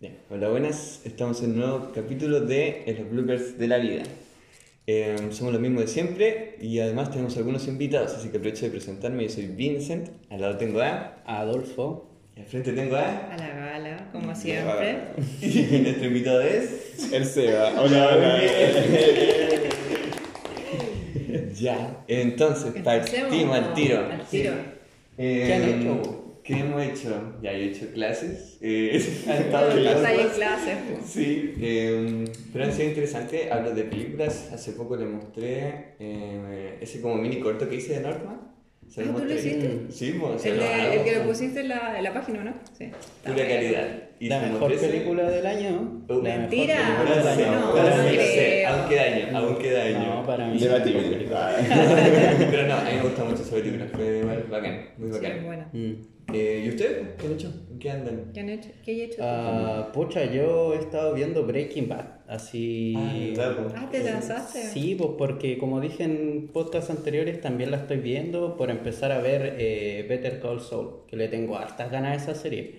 Bien, hola, buenas. Estamos en un nuevo capítulo de Los Bloopers de la Vida. Eh, somos los mismos de siempre y además tenemos algunos invitados, así que aprovecho de presentarme. Yo soy Vincent, al lado tengo a. Adolfo. Y al frente tengo a. A la gala, como siempre. Y nuestro invitado es. El Seba. Hola, hola. Ya, entonces partimos al tiro. Al tiro. Eh, ¿Qué han hecho? ¿Qué hemos hecho? Ya, he hecho clases. Eh, han estado en clases. clase. Sí, eh, pero han sido interesantes. Hablo de películas. Hace poco le mostré eh, ese como mini corto que hice de Norma. Se Ah, ¿tú lo hiciste? Sí, pues, El, lo de- el que lo pusiste en la, en la página, ¿no? Sí. Pura calidad. Y La mejor película del año. Oh, La mejor mentira. película del No, año. no, para no mí, sí, aún queda año, aún queda año. No, para mí. Debatible. Pero no, a mí me gusta mucho esa película, fue bacán, muy Sí, bacán. bueno. Mm. Eh, ¿Y ustedes? ¿Qué han hecho? ¿En qué andan? ¿Qué han hecho? ¿Qué hay hecho? Ah, pucha, yo he estado viendo Breaking Bad. Así. Ah, claro. Ah, ¿te lanzaste? Sí, pues porque como dije en podcasts anteriores, también la estoy viendo por empezar a ver eh, Better Call Saul, que le tengo hartas ganas a esa serie.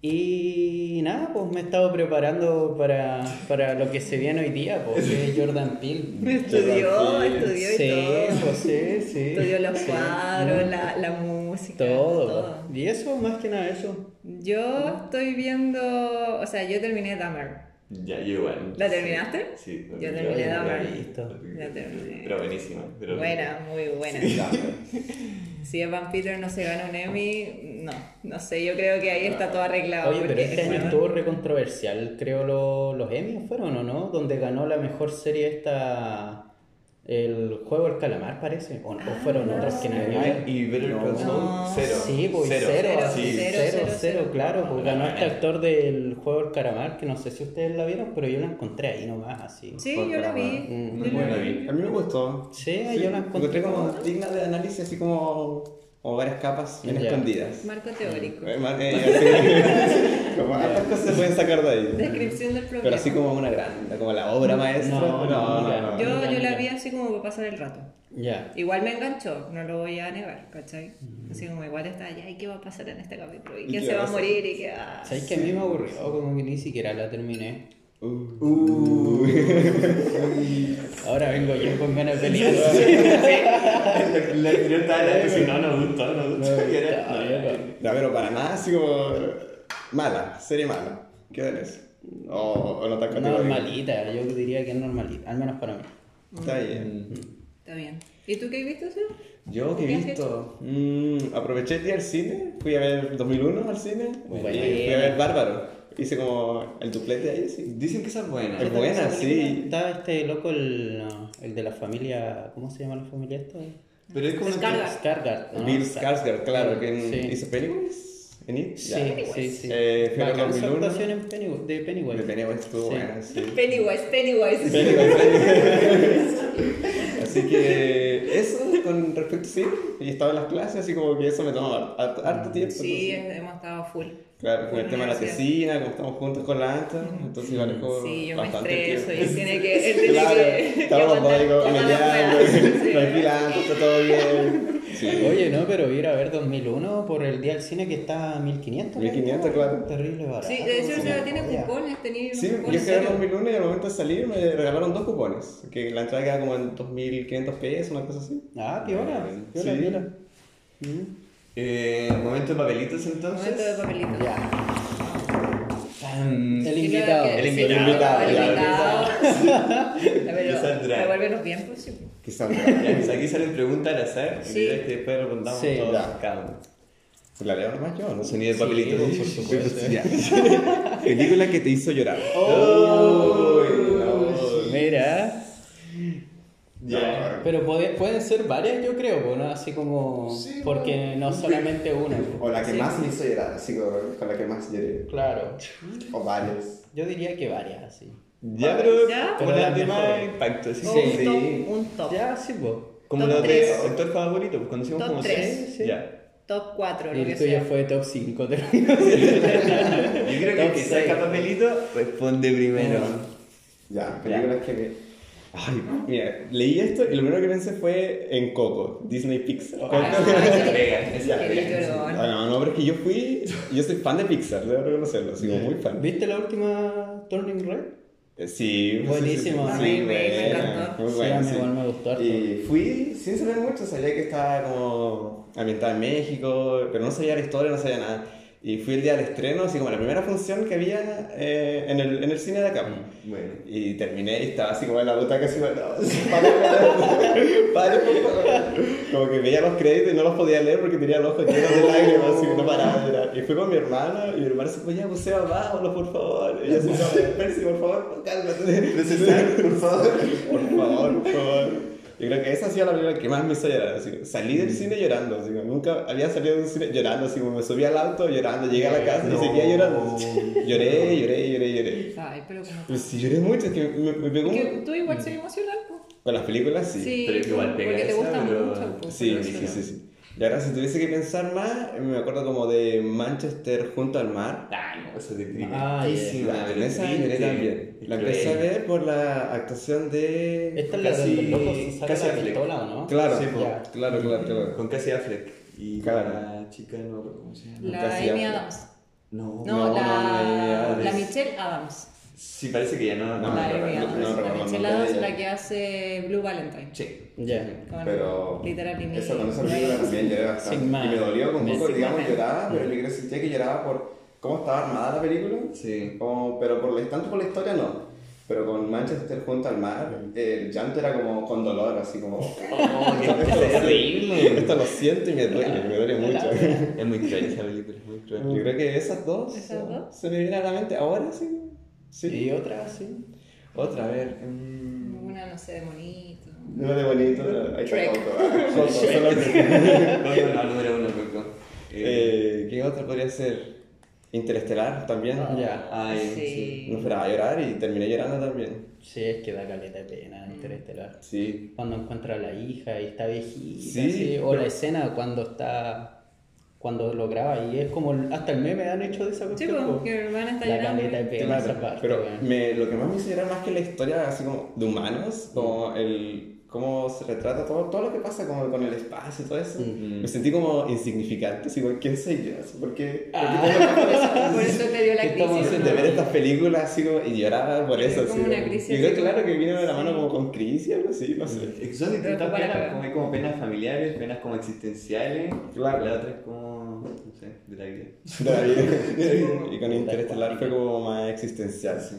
Y nada, pues me he estado preparando para, para lo que se viene hoy día, pues que es Jordan Peele. Estudió, estudió y Sí, todo. pues sí, sí. Estudió los Sí. cuadros, la, la música. Todo. Y eso, más que nada eso. Yo estoy viendo. O sea, yo terminé Dahmer. Ya, yo igual. ¿La terminaste? Sí. Yo terminé Dahmer. Listo. Ya terminé. Pero buenísima. Pero... Buena, muy buena. Si Evan Peter no se gana un Emmy, no, no sé, yo creo que ahí está todo arreglado. Oye, pero este es año buena. estuvo recontroversial, creo lo- los Emmys fueron, ¿o no? Donde ganó la mejor serie esta, el juego del calamar parece, o, o fueron Ah, otros que nadie Ah, vio. y Better Call No. cero. Sí, pues cero, Cero, sí. cero, Cero, cero, cero, cero. claro, pues ganó este Bacán. actor del juego del calamar, que no sé si ustedes la vieron, pero yo la encontré ahí nomás, así. Sí, yo la vi. Mm, yo la vi. A mí me gustó. Sí, yo la encontré como como... digna de análisis, así como, como varias capas bien Ya. escondidas. Marco teórico. Eh, mar- eh, así, como hartas cosas se pueden sacar de ahí. Descripción del problema. Pero así como una gran, como la obra maestra. No, no, ya. Yo, yo la vi así como para pasar el rato. Ya. Igual me enganchó, no lo voy a negar, ¿cachai? Así como igual está allá, ¿y qué va a pasar en este capítulo? ¿Y quién ¿Y se qué va a va a morir? ¿Y qué va ¿Sabes que a mí me aburrió? Como que ni siquiera la terminé. Uh. Ahora vengo yo con ganas de pelear. La anterior estaba hablando, si no, no gustó, no gustó. No, pero para nada, así como. Mala, serie mala. ¿Qué tal eso? O, no tan. Normalita, yo diría que es normalita, al menos para mí. Está bien. Está bien. ¿Y tú qué has visto, Seba? Yo que ¿Qué he visto. Mm, aproveché el día al cine. Fui a ver 2001 al cine. Y fui a ver Bárbaro. Hice como el duplete ahí, sí. Dicen que esa es buena. Es buena, sí. Está este loco, el, el de la familia. ¿Cómo se llama la familia esta? Pero es como una- Skarsgård. ¿no? Bill Skarsgård, claro, que en- Sí. hizo Pennywise. ¿En It? Sí, Ya. sí, sí. Eh, fui a ver Bacán su 2001. actuación en Pennywise, de Pennywise. De Pennywise estuvo Sí. buena, sí. Pennywise, Pennywise. Así que eso con respecto sí, y estaba en las clases, así como que eso me tomaba harto, harto tiempo. Sí, entonces, hemos estado full. Claro, con el tema de la tesina, como estamos juntos con la ANTA, entonces igual es como Sí, yo me bastante estreso y tiempo. él tiene que, él tiene Claro, que, estamos los peleando, weá. Sí. tranquila, ANTA, está todo bien. Sí. Oye, no, pero ir a ver 2001 por el día del cine que está a 1500. 1500, claro. Terrible barato. Sí, de hecho. Seba tiene Ya. cupones, tenía Sí, yo cupones. a ver 2001 y al momento de salir me regalaron dos cupones, que la entrada queda como en 2500 pesos, una cosa así. Ah, piola. Piola, piola. Mm. Eh, momento de papelitos entonces. Momento de papelito. Ya. Tan- El invitado. que- El invitado, El invitado. Pues sí. Ya, pues aquí salen preguntas al azar y Sí. que después respondamos Sí, todos cada uno. La leo nomás yo, ¿no? Sonido de Sí, papelitos. por supuesto. Ya. Película que te hizo llorar. Mira. Ya. Pero puede- pueden ser varias, yo creo, ¿no? Así como. Sí, porque no solamente una. O la que Sí. más me hizo llorar, así con, con la que más lloré. Claro. O varias. Yo diría que varias, así. Ya, pero Ya. como las de más impacto. ¿sí? Sí. un top. Un top. Ya, sí, pues. Como Top los de actor favorito, pues conocimos Top como tres. seis. Sí. Ya. Top 4, Y lo el que tuyo sea. fue top 5. Yo creo que el que saca papelito responde primero. Ya, películas que. Ay, mira, leí esto y lo primero que pensé fue en Coco, Disney Pixar. Ah, pega. llorón. Ah, no, no, pero es que yo fui, yo soy fan de Pixar, debo reconocerlo, soy muy fan. ¿Viste la última Turning Red? Eh, Sí, Buenísimo. sí, A sí, mí sí, me- encantó. Muy sí. igual me gustó. Y fui sin saber mucho, sabía que estaba como ambientada en México, pero no sabía la historia, no sabía nada. Y fui el día del estreno, así como la primera función que había eh, en, el, en el cine de acá. Bueno. Y terminé y estaba así como en la butaca, así como, no, pare, pare. Como que veía los créditos y no los podía leer porque tenía los ojos llenos de lágrimas, así que no paraba de llorar. Y fui con mi hermana y mi hermana se ya, pues Seba, vámonos, por favor. Y yo así, Percy, por favor, cálmate. Necesario, por favor. Por favor, por favor. Yo creo que esa ha sido la película que más me hizo llorar. Así, que salí del cine llorando. Así, nunca había salido de un cine llorando. Así como me subí al auto llorando, llegué a la casa y seguía llorando. Lloré, lloré, lloré, lloré. Ay, pero como... Pues sí, lloré mucho, es que me, me pegó que tú igual soy emocional, po. Con las películas, sí. Sí, pero igual pega porque te esa, gusta pero- mucho. po, Sí, sí, sí, sí. Y ahora, si tuviese que pensar más, me acuerdo como de Manchester junto al mar. Ah, no, eso es de Ah, tristísima. La esa lloré también. La empecé a ver por la actuación de. Esta es la Casi- saca casi la Affleck. pistola, ¿o no? Claro, Sí. Ya. claro, claro, claro. Con Cassie Affleck. Y Claro. la chica, no cómo se llama. La Amy. Adams. No, No, No, no, la, no, la. Michelle Adams. Sí, parece que ya no. No, la no, Amy no, la de que hace Blue Valentine. Sí. Ya. Pero. Literal y Eso, con esa película también lloré bastante. Y me dolió con un poco, digamos, lloraba, pero que sentía que lloraba por cómo estaba armada la película. Sí. Como, pero por la, tanto por la historia no. Pero con Manchester junto al mar, el llanto era como con dolor, así como. Oh, qué terrible. esto lo siento y me duele, me duele mucho. Es muy cruel esa película, es muy cruel. Yo creo que esas dos, ¿Esas dos? se me vienen a la mente ahora, sí. Sí. Y otra, sí. Otra, a ver. mm, Una, no sé, de monito. No de bonito, ahí está ah, solo que- No. Eh, ¿Qué otra podría ser? Interestelar también. Ya. ay, Sí. sí. No esperaba llorar y terminé llorando también. Sí, es que da caleta de pena Interestelar. Sí. Cuando encuentra a la hija y está viejita. Sí, sí, O pero- la escena cuando está. Cuando lo graba y es como. el- Hasta el meme han hecho de esa Sí, cuestión. pues, po. que está La caleta de Claro, esa parte. pero me, lo que más me hizo llorar más que la historia así como de humanos, como el cómo se retrata todo, todo lo que pasa como con el espacio y todo eso, Mm. me sentí como insignificante, así como, ¿quién soy yo? Así, ¿Por qué? ¿Por qué Ah. eso? Por eso te dio la ¿Qué estamos crisis. haciendo? de ver estas películas así como, y llorar por Es eso. como así, una crisis y creo claro que viene de la mano como con crisis, algo así, no sé. Es son distintas penas, como hay como penas familiares, penas como existenciales. Claro. La otra es como, no sé, de la vida. De la vida. y con Interestelar fue como más existencial. Sí.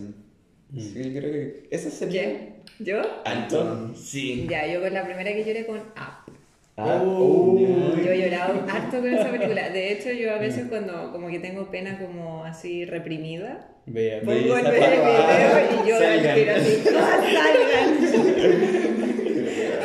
Sí, yo creo que esa sería... ¿Qué? ¿Yo? Anton. Sí. Ya, yo con la primera que lloré con Up. Ah, Oh. uh, Yo he llorado harto con esa película. De hecho, yo a veces cuando como que tengo pena como así reprimida, Vea, pongo el video y yo tiro así, ¡todas salgan!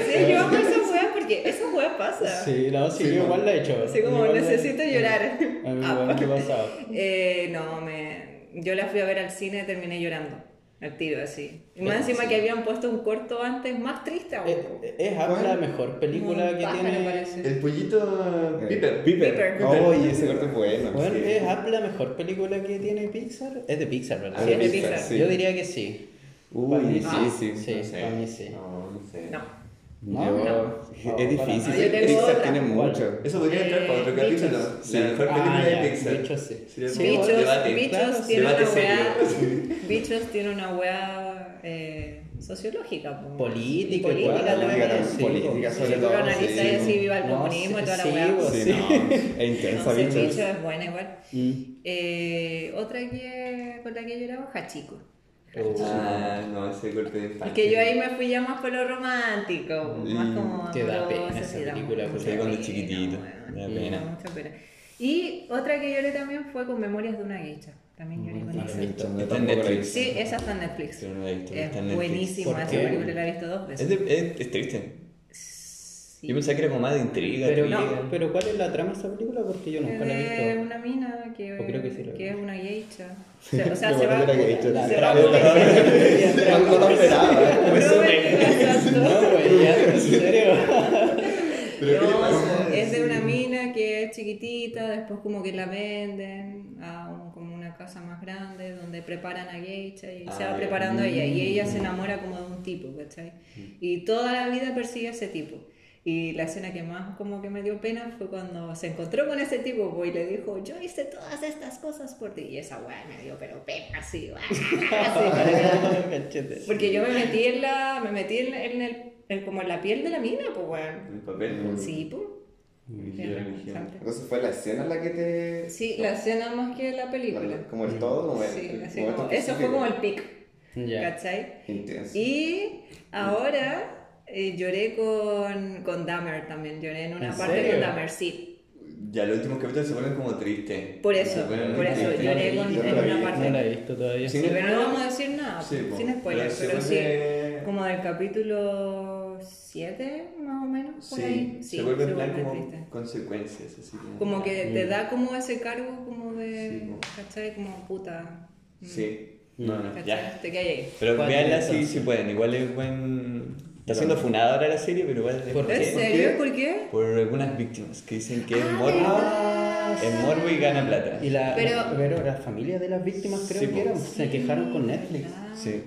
Sí, yo amo esas weas porque esas weas pasan. Sí, no, sí, yo igual la he hecho. Así como la- necesito llorar. A mí igual me ha pasado. Eh, no, me... yo la fui a ver al cine y terminé llorando. Al tiro, así. Y más encima que habían puesto un corto antes más triste aún. Es, es Up la mejor película que pájaro tiene. parece. El pollito Piper. Piper. Piper. Oh, y ese corte es bueno. Bueno, sí. ¿es Up la mejor película que tiene Pixar? Es de Pixar, ¿verdad? Sí, es de Pixar. sí. Yo diría que sí. Uy, Para mí sí, sí. Sí, No sé. para mí sí. No, no sé. No. No, Yo- no. Es difícil. No, yo tengo Pixar otra. tiene ¿Cuál? mucho. Eso podría entrar para otro capítulo. La mejor película Ah, de Pixar. Bichos sí. Sí, como Bichos, debate. Bichos Claro, tiene debate. Bichos tiene una weá eh, sociológica. po. Política, política también. política también, Sí, política sí, sobre Si tú todo, lo analizas sí. y así, viva el No, comunismo y sí, toda la sí, weá. Sí, Sí. no, es intensa, bichos. Bichos es buena igual. Mm. Eh, otra que con la que he llorado, Ah, no, ese corte de Es infancia. que yo ahí me fui ya más por lo romántico, más Mm, como te da pena esa sí, da película, porque cuando pena, chiquitito, weón, da sí, pena. da mucha pena. Y otra que lloré también fue con Memorias de una geisha. También lloré con no la he esa. Está en Netflix. Sí, esa está en Netflix. Yo no la he visto, está en Es Netflix. buenísima ¿Por esa película, la he visto dos Es, veces. de- es, es triste. Sí. Yo pensaba que era como más de intriga. Pero, intriga. pero ¿cuál es la trama de esa película? Porque yo nunca la he de visto. una mina que, O creo que sí la que es una geisha. O sea, o sea, se me va, geisha. Se va. No, no lo esperaba. No, güey, ya, en serio. ¿Pero qué le No, es de una mina que es chiquitita, después como que la venden a un- como una casa más grande donde preparan a Geisha y se Ah, va preparando ella y ella se enamora como de un tipo, ¿cachai? Y toda la vida persigue a ese tipo. Y la escena que más como que me dio pena fue cuando se encontró con ese tipo pues, y le dijo, yo hice todas estas cosas por ti. Y esa weá me dio pero pena así, weá, así. Porque yo me metí en la, me metí en, en el, en como en la piel de la mina, pues weón. El papel. pues. Sí, pues. Entonces fue la escena la que te. Sí, la escena más que la película. Como el todo, como el, Sí, el así como, eso fue como el pic, Ya. ¿cachai? Intenso. Y ahora eh, lloré con, con Dahmer también, lloré en una ¿En parte serio? con Dahmer, sí. Ya los últimos capítulos se ponen como tristes. Por eso, por eso, tristes. lloré con, no en una vi, parte. No la he visto todavía. Sí. Sí, pero no vamos a decir nada, Sí, po. sin spoiler, Pero sí, vuelve- como del capítulo 7 más o menos, por ahí. Sí, Sí, se vuelve en plan como triste. consecuencias. Así como, Como que te da como ese cargo como Sí, de, po. ¿cachai? Como puta. mm, Sí. No, no, ¿cachai? ya. Te. Pero ¿Cuál veanla si, si pueden. Igual es buen. Está siendo funada ahora la serie, pero igual es ¿Por ¿En qué? serio? ¿Por qué? Por algunas víctimas que dicen que es Ah, morbo. Es morbo y gana plata. Y la, Pero- pero, la familia de las víctimas creo Sí, que eran, se quejaron con Netflix. Ah. Sí.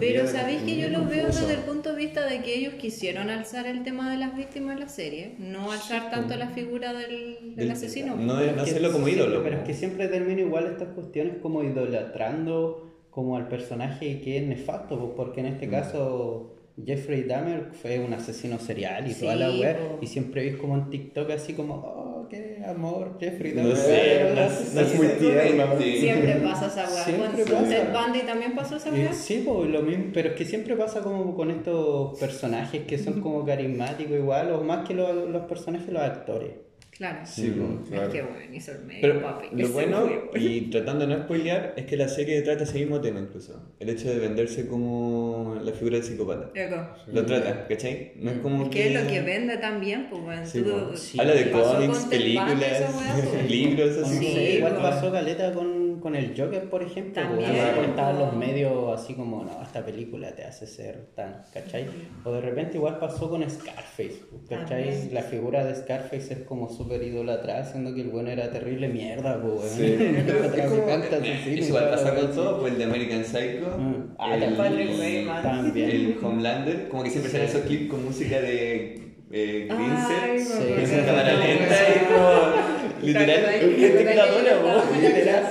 Pero sabéis que yo lo veo desde el punto de vista de que ellos quisieron alzar el tema de las víctimas en la serie, no alzar tanto la figura del, del Del- asesino. No, Pero no hacerlo como ídolo. Pero es que siempre termina igual estas cuestiones como idolatrando como al personaje que es nefasto, pues, porque en Mm. este caso Jeffrey Dahmer fue un asesino serial y Sí, toda la web po. y siempre veis como en TikTok así como, oh, qué amor, Jeffrey No Dahmer. sé, no asesino". Es muy tierno. Siempre pasa esa weá. Siempre Con pasa. Ted Bundy también pasó esa Y weá. Sí, pues, lo mismo, pero es que siempre pasa como con estos personajes que son como carismáticos igual, o más que los, los personajes, los actores. Claro. Sí, po. Es claro. que bueno, hizo el medio, Pero papi. lo bueno, y tratando de no spoilear, es que la serie trata ese mismo tema incluso. El hecho de venderse como la figura del psicópata. Loco. Lo trata, ¿cachai? No es como Es que es lo que vende también, pues bueno. Sí, tú- po. Sí. Habla de cómics, películas, po. libros, así Sí, igual pasó Caleta con, con el Joker, por ejemplo. También, porque estaban los medios así como, no, esta película te hace ser tan, ¿cachai? O de repente igual pasó con Scarface, ¿cachai? También. La figura de Scarface es como súper idolatrada, siendo que el bueno era terrible mierda, pues, Sí. Traficante, asesino, igual pasa con todo, pues el de American Psycho, Mm. Ah, el, Bateman. También. el Homelander, como que siempre salen esos clips con música de eh, Vincent, Sí. en cámara lenta y como literal, ¿Te acuerdas? gente que la ¿Te adora, acuerdas? po. Literal,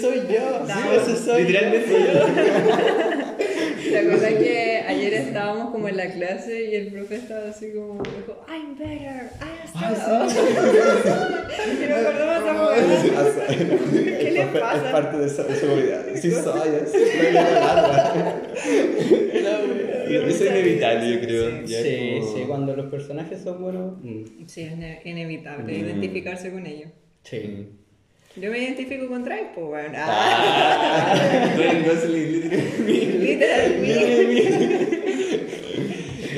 soy yo, soy literalmente ¿Te acuerdas que ayer estábamos como en la clase y el profe estaba así como, dijo, I'm better, I'm strong. Y me weá. ¿Qué le Es pasa? parte de esa seguridad. Sí, soy, eso es inevitable, yo creo. Sí, es sí, cuando los personajes son buenos. mm, Sí, es ine- inevitable Mm. identificarse con ellos. Sí. Yo me identifico con Drive, pues bueno. Ah, Ah, Ryan Gosling, literalmente. literalmente.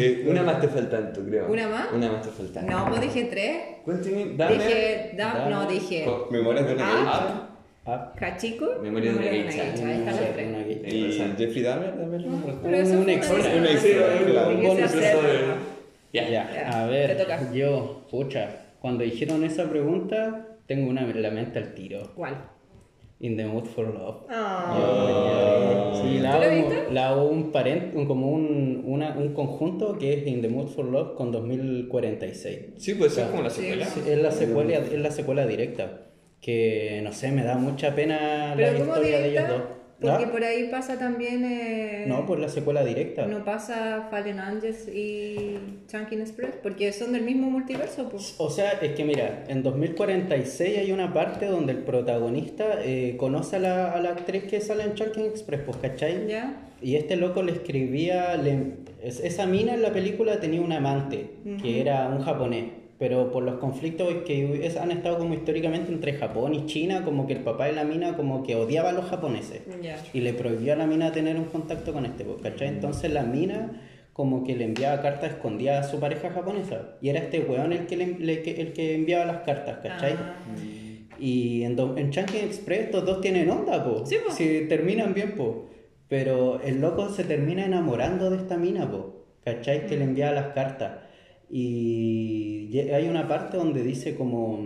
Eh, una más te faltando, creo. ¿Una más? Una más te faltando. No, pues dije tres. Cuéntame, dame. Dije, da- no, dije Memorias de una. Ah, Cachico, Memoria de una geisha. Ahí están los tres. Y- Jeffrey Dahmer también. Pero eso Un extra, una un de- extra, un bonus. Ya. Ya, a ver, yo, pucha, cuando dijeron esa pregunta, tengo una en la mente al tiro. ¿Cuál? In the Mood for Love. Ah. Sí, la ¿Tú la hago, la hago un, parent, un- como un, una- un conjunto que es In the Mood for Love con 2046. Sí, pues eso es como la secuela. Sí, es, la secuela, es la secuela directa. Que no sé, me da mucha pena la Pero ¿cómo historia de ellos dos. Porque ¿Ah? por ahí pasa también... Eh, No, pues la secuela directa. No pasa Fallen Angels y Chunkin Express, porque son del mismo multiverso, pues. O sea, es que mira, en 2046 hay una parte donde el protagonista eh, conoce a la, a la actriz que sale en Chunking Express, pues, ¿cachai? ¿Ya? Y este loco le escribía, le- es- esa mina en la película tenía un amante, que era un japonés, pero por los conflictos que es- han estado como históricamente entre Japón y China, como que el papá de la mina como que odiaba a los japoneses. Ya. Y le prohibió a la mina tener un contacto con este, pues, ¿cachai? Entonces la mina como que le enviaba cartas escondidas a su pareja japonesa. Y era este weón el que, le- le- el que enviaba las cartas, ¿cachai? Ah. Y en, en Chunking Express estos dos tienen onda, po. Sí, po. Si terminan bien, po. Pero el loco se termina enamorando de esta mina, po. ¿Cachai? Que le envía las cartas. Y hay una parte donde dice como...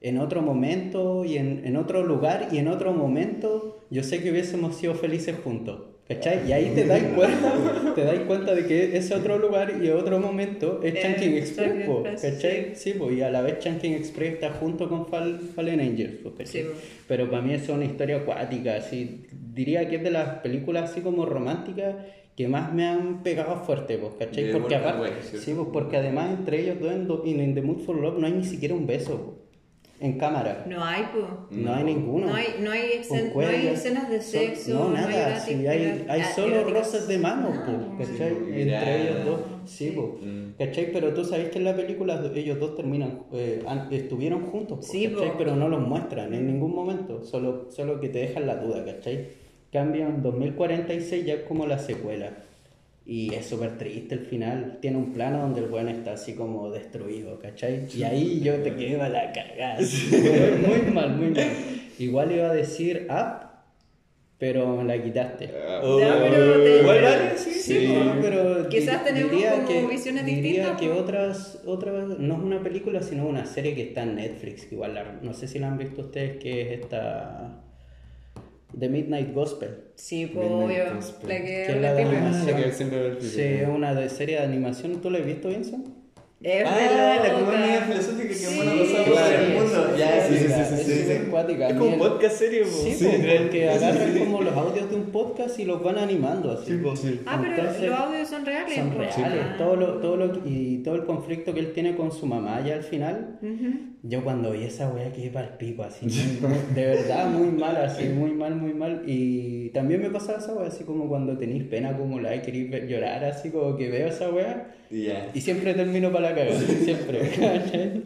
en otro momento y en, en otro lugar y en otro momento, yo sé que hubiésemos sido felices juntos. ¿Cachai? Y ahí te das cuenta, te das cuenta de que ese otro lugar y otro momento es Eh, Chunking Express, po, ¿cachai? Sí, po, y a la vez Chunking Express está junto con Fall- Fallen Angels, po, ¿cachai? Sí. Pero para mí eso es una historia acuática, así, diría que es de las películas así como románticas que más me han pegado fuerte, pues, ¿cachai? Porque aparte, Way, ¿cierto? sí, pues, porque además entre ellos dos en, Do- en In The Mood For Love no hay ni siquiera un beso, po, en cámara. No hay, pues. No, hay ninguno. No hay, no hay, no hay escenas de sexo. no, hay nada. sí, hay, hay ah, solo eróticas. roces de manos, No. ¿cachai? Sí, Entre ellos dos. Sí. Mm. ¿cachai? Pero tú sabes que en la película ellos dos terminan, eh, estuvieron juntos, po, Sí, ¿cachai? po. Pero no los muestran en ningún momento. Solo, solo que te dejan la duda, ¿cachai? Cambia en 2046 ya es como la secuela. Y es súper triste el final. Tiene un plano donde el weón está así como destruido, ¿cachai? Y ahí yo te quedo a la cagada. muy mal, muy mal. Igual iba a decir up, pero me la quitaste. Oh. Ya, pero te- Igual vale, sí, Sí, sí. no, pero Quizás tenemos diría como que, visiones diría distintas, que pues. otras, otras, no es una película, sino una serie que está en Netflix, que igual la- no sé si la han visto ustedes, que es esta The Midnight Gospel. Sí, pues Midnight obvio. Gospel. La que es la de animación. la que siempre ve el Sí, es una de serie de animación. ¿Tú la has visto, Vincent? Es Ah, de la media filosófica que Sí. bueno pasamos Claro. el mundo. Ya, Sí, sí, sí, es sí, sí, sí. Es A como un podcast serio, po. Sí, Sí, porque Sí, agarran sí, sí. como los audios de un podcast y los van animando así. Sí, po, sí. Ah, pero Entonces- los audios son reales. Son reales, Ah. todo lo, todo lo, y todo el conflicto que él tiene con su mamá ya al final, Ujú. Yo cuando vi esa weá quedé para el pico, así, de verdad muy mal, así, muy mal, muy mal, y también me pasaba esa weá, así como cuando tenéis pena acumulada y queréis ver- llorar, así como que veo esa weá, y siempre termino para la cagada, siempre.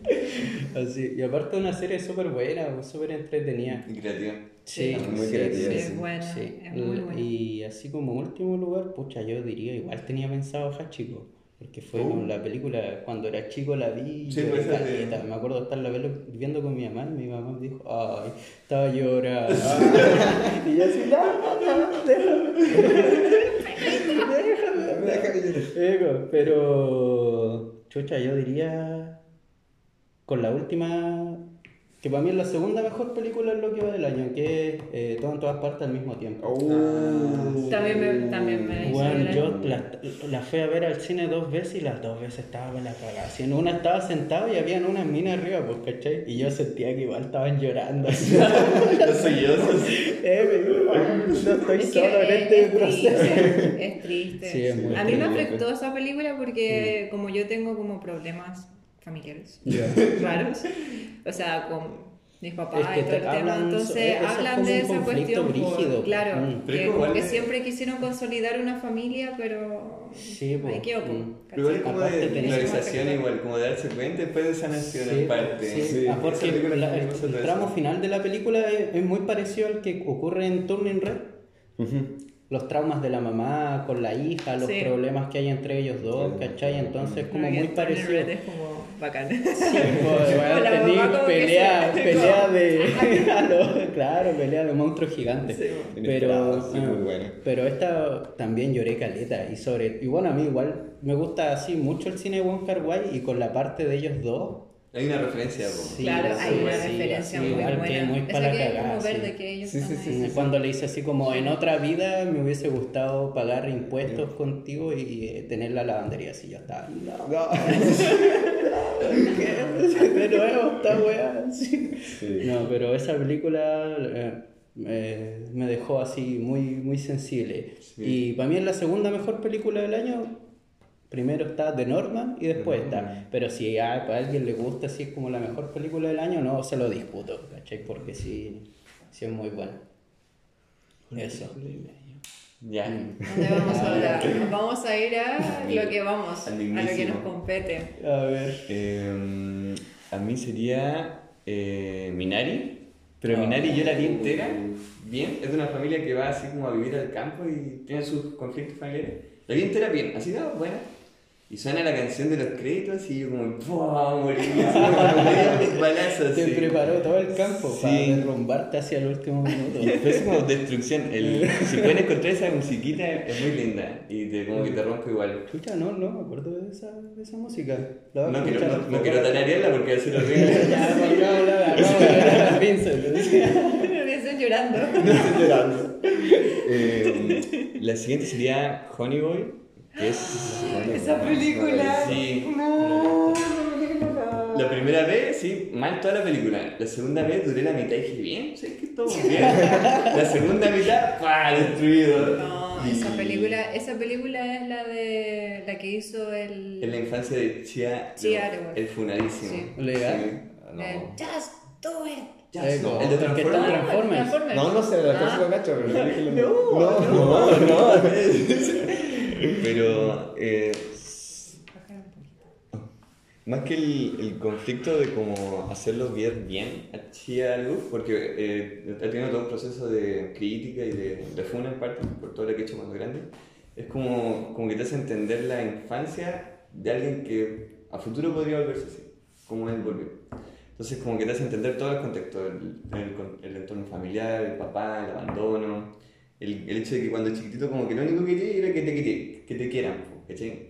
Así, y aparte una serie súper buena, súper entretenida. Y creativa. Sí, Es muy sí, creativa, sí, sí. Buena, sí. es muy buena. Y así como último lugar, pucha, yo diría, igual tenía pensado Hachiko. Porque fue Uh. la película, cuando era chico la vi Sí, pues, caleta. Me acuerdo estarla viendo con mi mamá y mi mamá me dijo, ay, estaba llorando. y yo así, no, no, no, déjame. déjame. Ego, Pero, chucha, yo diría, con la última, que para mí es la segunda mejor película en lo que va del año, que es eh, Todo en todas partes al mismo tiempo. Oh. También me, también me Bueno, yo la, la fui a ver al cine dos veces y las dos veces estaba con la cagada. Si en una estaba sentado y habían unas minas arriba, pues, ¿cachai? Y yo sentía que igual estaban llorando. así. Yo soy yo, soy- eh, me digo, "Ah, no estoy Es solo en es- este es proceso. triste, es triste. Sí, es muy a mí me afectó esa película porque como yo tengo como problemas familiares Ya. raros, o sea, con mis papás Es que y todo el tema, hablan- entonces eso es hablan como de esa cuestión, por- brígido, claro, mm. Que como que es- siempre quisieron consolidar una familia, pero Sí, ahí pues, quedó, mm. Pero igual como de realización, igual, como de darse cuenta después de sanación Sí, en parte. sí. Sí, Ah, esa porque la- el, el tramo eso. final de la película es, es muy parecido al que ocurre en Turning Red. Los traumas de la mamá con la hija, los Sí. problemas que hay entre ellos dos, ¿cachai? Entonces como Porque muy parecido. Bacán. Sí, pues, bueno, la mamá pelea, se- pelea de. a claro, pelea de monstruos gigantes. Sí, pero, sí, ah, muy buena. pero esta también lloré caleta. Y sobre. Y bueno, a mí igual me gusta así mucho el cine de Wong Kar Wai y con la parte de ellos dos. Hay una referencia. Sí, claro, hay una sí, referencia muy buena. que muy para que como verde ellos Sí, sí, están sí, ahí. Cuando le dice así como en otra vida me hubiese gustado pagar impuestos contigo y eh, tener la lavandería así yo estaba. No, No. ¿qué? De nuevo esta weá. sí. Sí. No, pero esa película eh, eh, me dejó así muy, muy sensible. Y para mí es la segunda mejor película del año. Primero está The Norman y después está. Pero si a, a alguien le gusta así es como la mejor película del año, no se lo discuto, ¿cachai? Porque sí, sí es muy buena. Eso. Ya. ¿Dónde vamos a hablar? Vamos a ir a lo que vamos, a lo que nos compete. A ver. Eh, a mí sería eh, Minari, pero Ah. Minari yo la vi entera, bien, es de una familia que va así como a vivir al campo y tiene sus conflictos familiares. La vi entera bien, así no, buena. Y suena la canción de los créditos y yo como, ¡pum! morí, balazo Te así. preparó todo el campo Sí. para derrumbarte hacia el último minuto. Y después como destrucción. El, si pueden encontrar esa musiquita es muy linda y te, como que te rompe igual. Escucha, no, no me acuerdo de esa, de esa música. La a No quiero, escuchar no, no quiero tararearla porque va a ser horrible. Ya, no, no, acabo de ver a Vincent. Estoy llorando. Eh, la siguiente sería Honey Boy, que es... Esa película. Sí. No, no. La primera vez, sí, mal toda la película. La segunda vez duré la mitad y dije, bien, sí, que todo bien. La segunda mitad, ¡pah! Destruido. No, Y- esa película, esa película es la de la que hizo el, En la infancia de Chia, Chia no, el funadísimo. Sí. ¿Legal? Sí. el Just Do It. Ya, no, no, el de el que está Transformers. No, no sé, la cosa lo cacho, pero No, no. no, no. Pero eh, más que el, el conflicto de cómo hacerlo bien a Chia Luz, porque eh, ha tenido todo un proceso de crítica y de, de funa en parte por todo lo que ha hecho cuando grande, es como, como que te hace entender la infancia de alguien que a futuro podría volverse así, como él volvió. Entonces como que te hace entender todo el contexto, el, el, el entorno familiar, el papá, el abandono, el, el hecho de que cuando chiquitito como que lo único que quería era que te, quería- que te quieran, ¿cachai?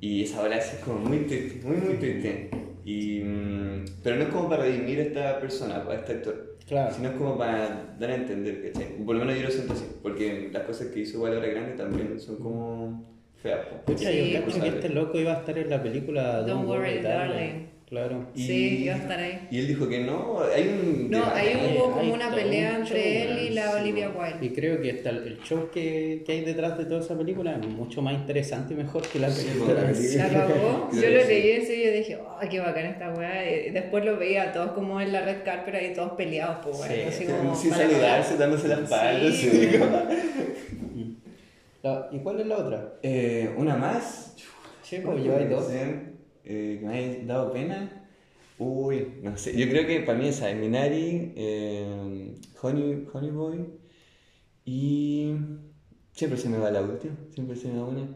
Y esa ola es como muy triste, muy muy triste. Y, mm, pero no es como para redimir a esta persona, a este actor, Claro. sino es como para dar a entender, ¿cachai? Por lo menos yo lo siento así, porque las cosas que hizo igual ahora grande también son como feas. Escucha, Sí, yo cacho que este loco iba a estar en la película Don't Worry, Darling. Claro. Y- Sí, iba a estar ahí. Y él dijo que no, hay un... No, ahí hubo hay como una pelea un entre show, él y la sí, Olivia. Wilde. Y creo que hasta el show que, que hay detrás de toda esa película es mucho más interesante y mejor que la película. Sí. Se acabó. Sí, Yo lo leí serio y dije, ¡ay, qué bacán esta weá! Y después lo veía todos como en la red carpet ahí todos peleados, pues weá. Sí, así como sin saludarse, dándose las espaldas. Sí. sí. La- ¿Y cuál es la otra? Eh, una más. Sí, pues yo hay dos. Eh, que me haya dado pena. Uy, no sé. Yo creo que para mí esa es Minari, eh, Honey, Honey Boy y. Siempre se me va la última, siempre se me va una.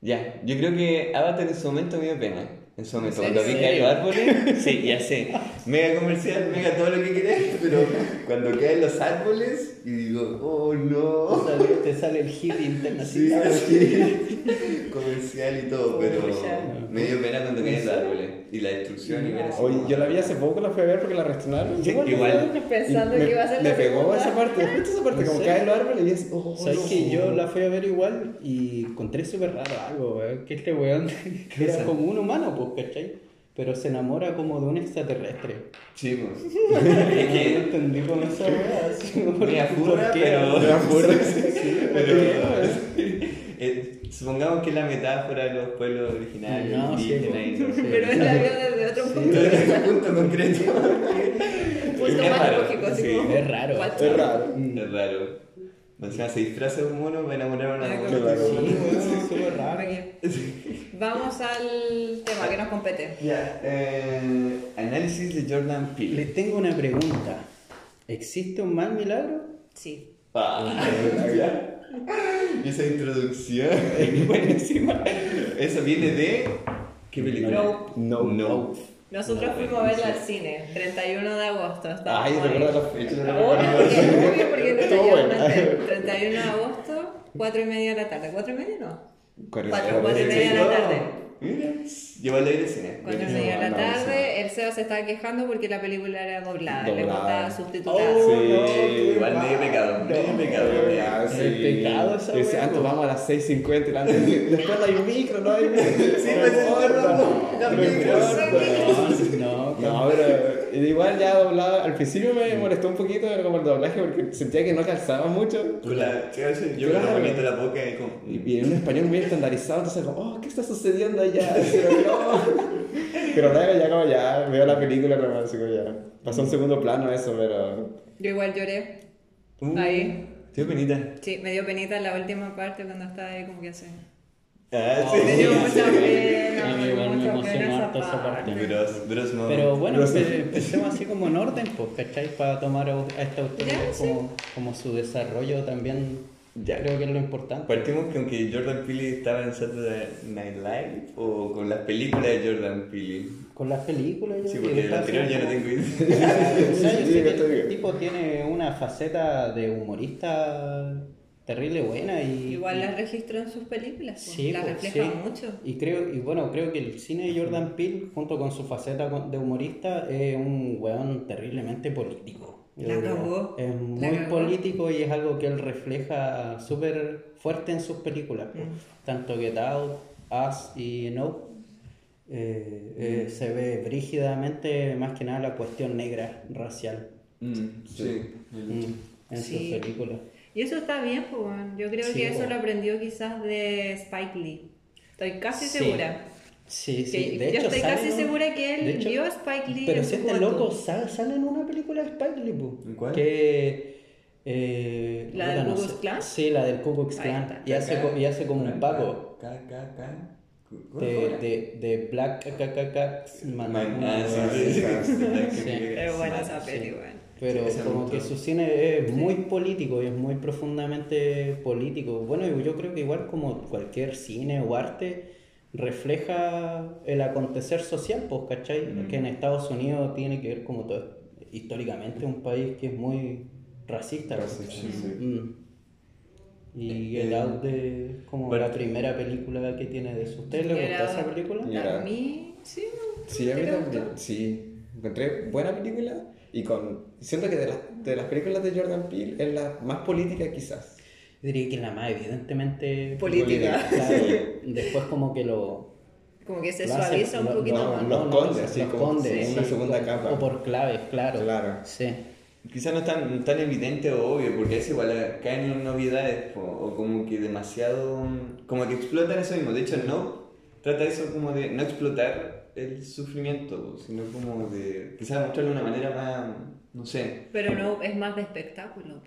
Ya, yo creo que Avatar en su momento me dio pena. En su momento, ¿En cuando vi caer los árboles, sí, ya sé, mega comercial, mega todo lo que querés, pero cuando caen los árboles y digo, oh no. Sale- Te sale el hit Sí, internacional. sí. comercial y todo, pero Pucha. me dio pena cuando caían los árboles y la destrucción y ver así Oye, yo la vi hace poco, la fui a ver porque la reestrenaron. Sí, igual. Pensando Y me- que iba a ser Me la pegó segunda. esa parte, justo esa parte, ¿En como serio? caen los árboles y es. Oh, ¿Sabes no. que yo la fui a ver igual y encontré súper raro algo, weón? Que este weón ¿Qué era como un humano, pues, ¿cachai? Pero se enamora como de un extraterrestre. Sí, pues. Es Es que no entendí con esa weá. así como, Media ¿por furra, qué? pero- eh, supongamos que es la metáfora de los pueblos originarios, No, sí, indígenas y pues, sí. Pero él la vio desde otro punto de Pero vista. en un punto concreto. Un punto Es más lógico, sí. Es raro. Es raro. Es raro. O sea, se disfraza de un mono para enamorar a una mujer. claro. Sí, súper raro. Vamos al tema que nos compete. Ya, eh, análisis de Jordan Peele. Les tengo una pregunta. ¿Existe un mal milagro? Sí. Ah, ya. Y esa introducción es buenísima. Eso viene de. ¿Qué película? No, No. Nosotros fuimos a verla al cine, 31 de agosto. Ay, ahí. recuerda la fecha. no Obvio, recuerdo. porque, buena. antes. 31 de agosto, 4 y media de la tarde. ¿4 y media no? Cuatro- 4, 4 y media de la tarde. Mira, lleva el aire al cine. 4 y media de la no, tarde, el Seba se estaba quejando porque la película era doblada, le Doblada. faltaba subtitular. Oh, Sí, no, igual medio pecado, medio pecado. Ya, Es pecado esa Dice, antes po. vamos a las 6.50 y la después no hay micro, no hay Sí, pues es verdad. No No, importa. No, No, pero igual ya doblado, al principio me molestó un poquito como el doblaje porque sentía que no calzaba mucho. La- Yo con la Claro. bonita la boca y como. Y, y en un español muy estandarizado, entonces como, oh, ¿qué está sucediendo allá? Pero no. Pero luego ya como ya veo la película, como ya. Pasó un segundo plano eso, pero... Yo igual lloré. Uh, Ahí. Tío penita. Sí, me dio penita la última parte cuando estaba ahí como que así. Ah, Oh, Me sí. dio mucha pena. A mí me dio emocionó harto esa parte. Bros, bros, no. Pero bueno, empe- empecemos así como en orden, pues, ¿cachai? Para tomar a esta autora Ya, sí. como, como su desarrollo también Ya. Creo que es lo importante. Partimos con que Jordan Peele estaba en Saturday Night Live o con las películas de Jordan Peele. Con las películas, yo Sí, porque que el anterior ya no tengo idea. O sea, yo Sí, sé que está bien. el tipo tiene una faceta de humorista terrible buena y Igual las registró en sus películas, pues, Sí, las pues, refleja sí. mucho. Y creo, y bueno, creo que el cine de Jordan Peele, junto con su faceta de humorista, es un weón terriblemente político. La creo. cagó. Es La muy político y es algo que él refleja súper fuerte en sus películas. pues. Mm. Tanto Get Out, Us y No. eh, eh, se ve brígidamente más que nada la cuestión negra racial Mm, sí. mm, en Sí. sus películas. Y eso está bien, pues, yo creo Sí, que eso lo aprendió quizás de Spike Lee. Estoy casi Sí. segura. Sí, Que sí. De yo hecho, estoy casi un- segura que él hecho- vio a Spike Lee Pero en si este loco sale, sale en una película de Spike Lee. ¿En cuál? Que. eh, ¿La del no Ku Klux. Klan? Sí, la del Ku Klux Klan. Y hace, y hace como un paco. De, de, de Black KKK Man. Ah. Es buena esa peli. Pero como que su cine es muy político y es muy profundamente político. Bueno, yo creo que igual como cualquier cine o arte refleja el acontecer social, pues, ¿cachai? Mm. Que en Estados Unidos tiene que ver como todo, históricamente un país que es muy racista. Racista, sí, sí. Mm. Y Eh, Get Out de como bueno. la primera película que tiene de su. ¿Ustedes les gustó esa Out. película? A mí, sí. Sí, a mí ¿Te también. Sí, encontré buena película y con siento que de las, de las películas de Jordan Peele es la más política quizás. Yo diría que es la más evidentemente Política. Claro, después como que lo... Como que se suaviza un lo- poquito no, más. no. ¿no? Los esconde, así lo como en sí, una segunda o- capa. O por claves, claro. Claro. Sí. Quizás no es tan, tan evidente o obvio, porque es igual, caen en novedades, po, o como que demasiado. como que explotan eso mismo. De hecho, no trata eso como de no explotar el sufrimiento, sino como de quizás mostrarlo de una manera más. no sé. Pero no, es más de espectáculo.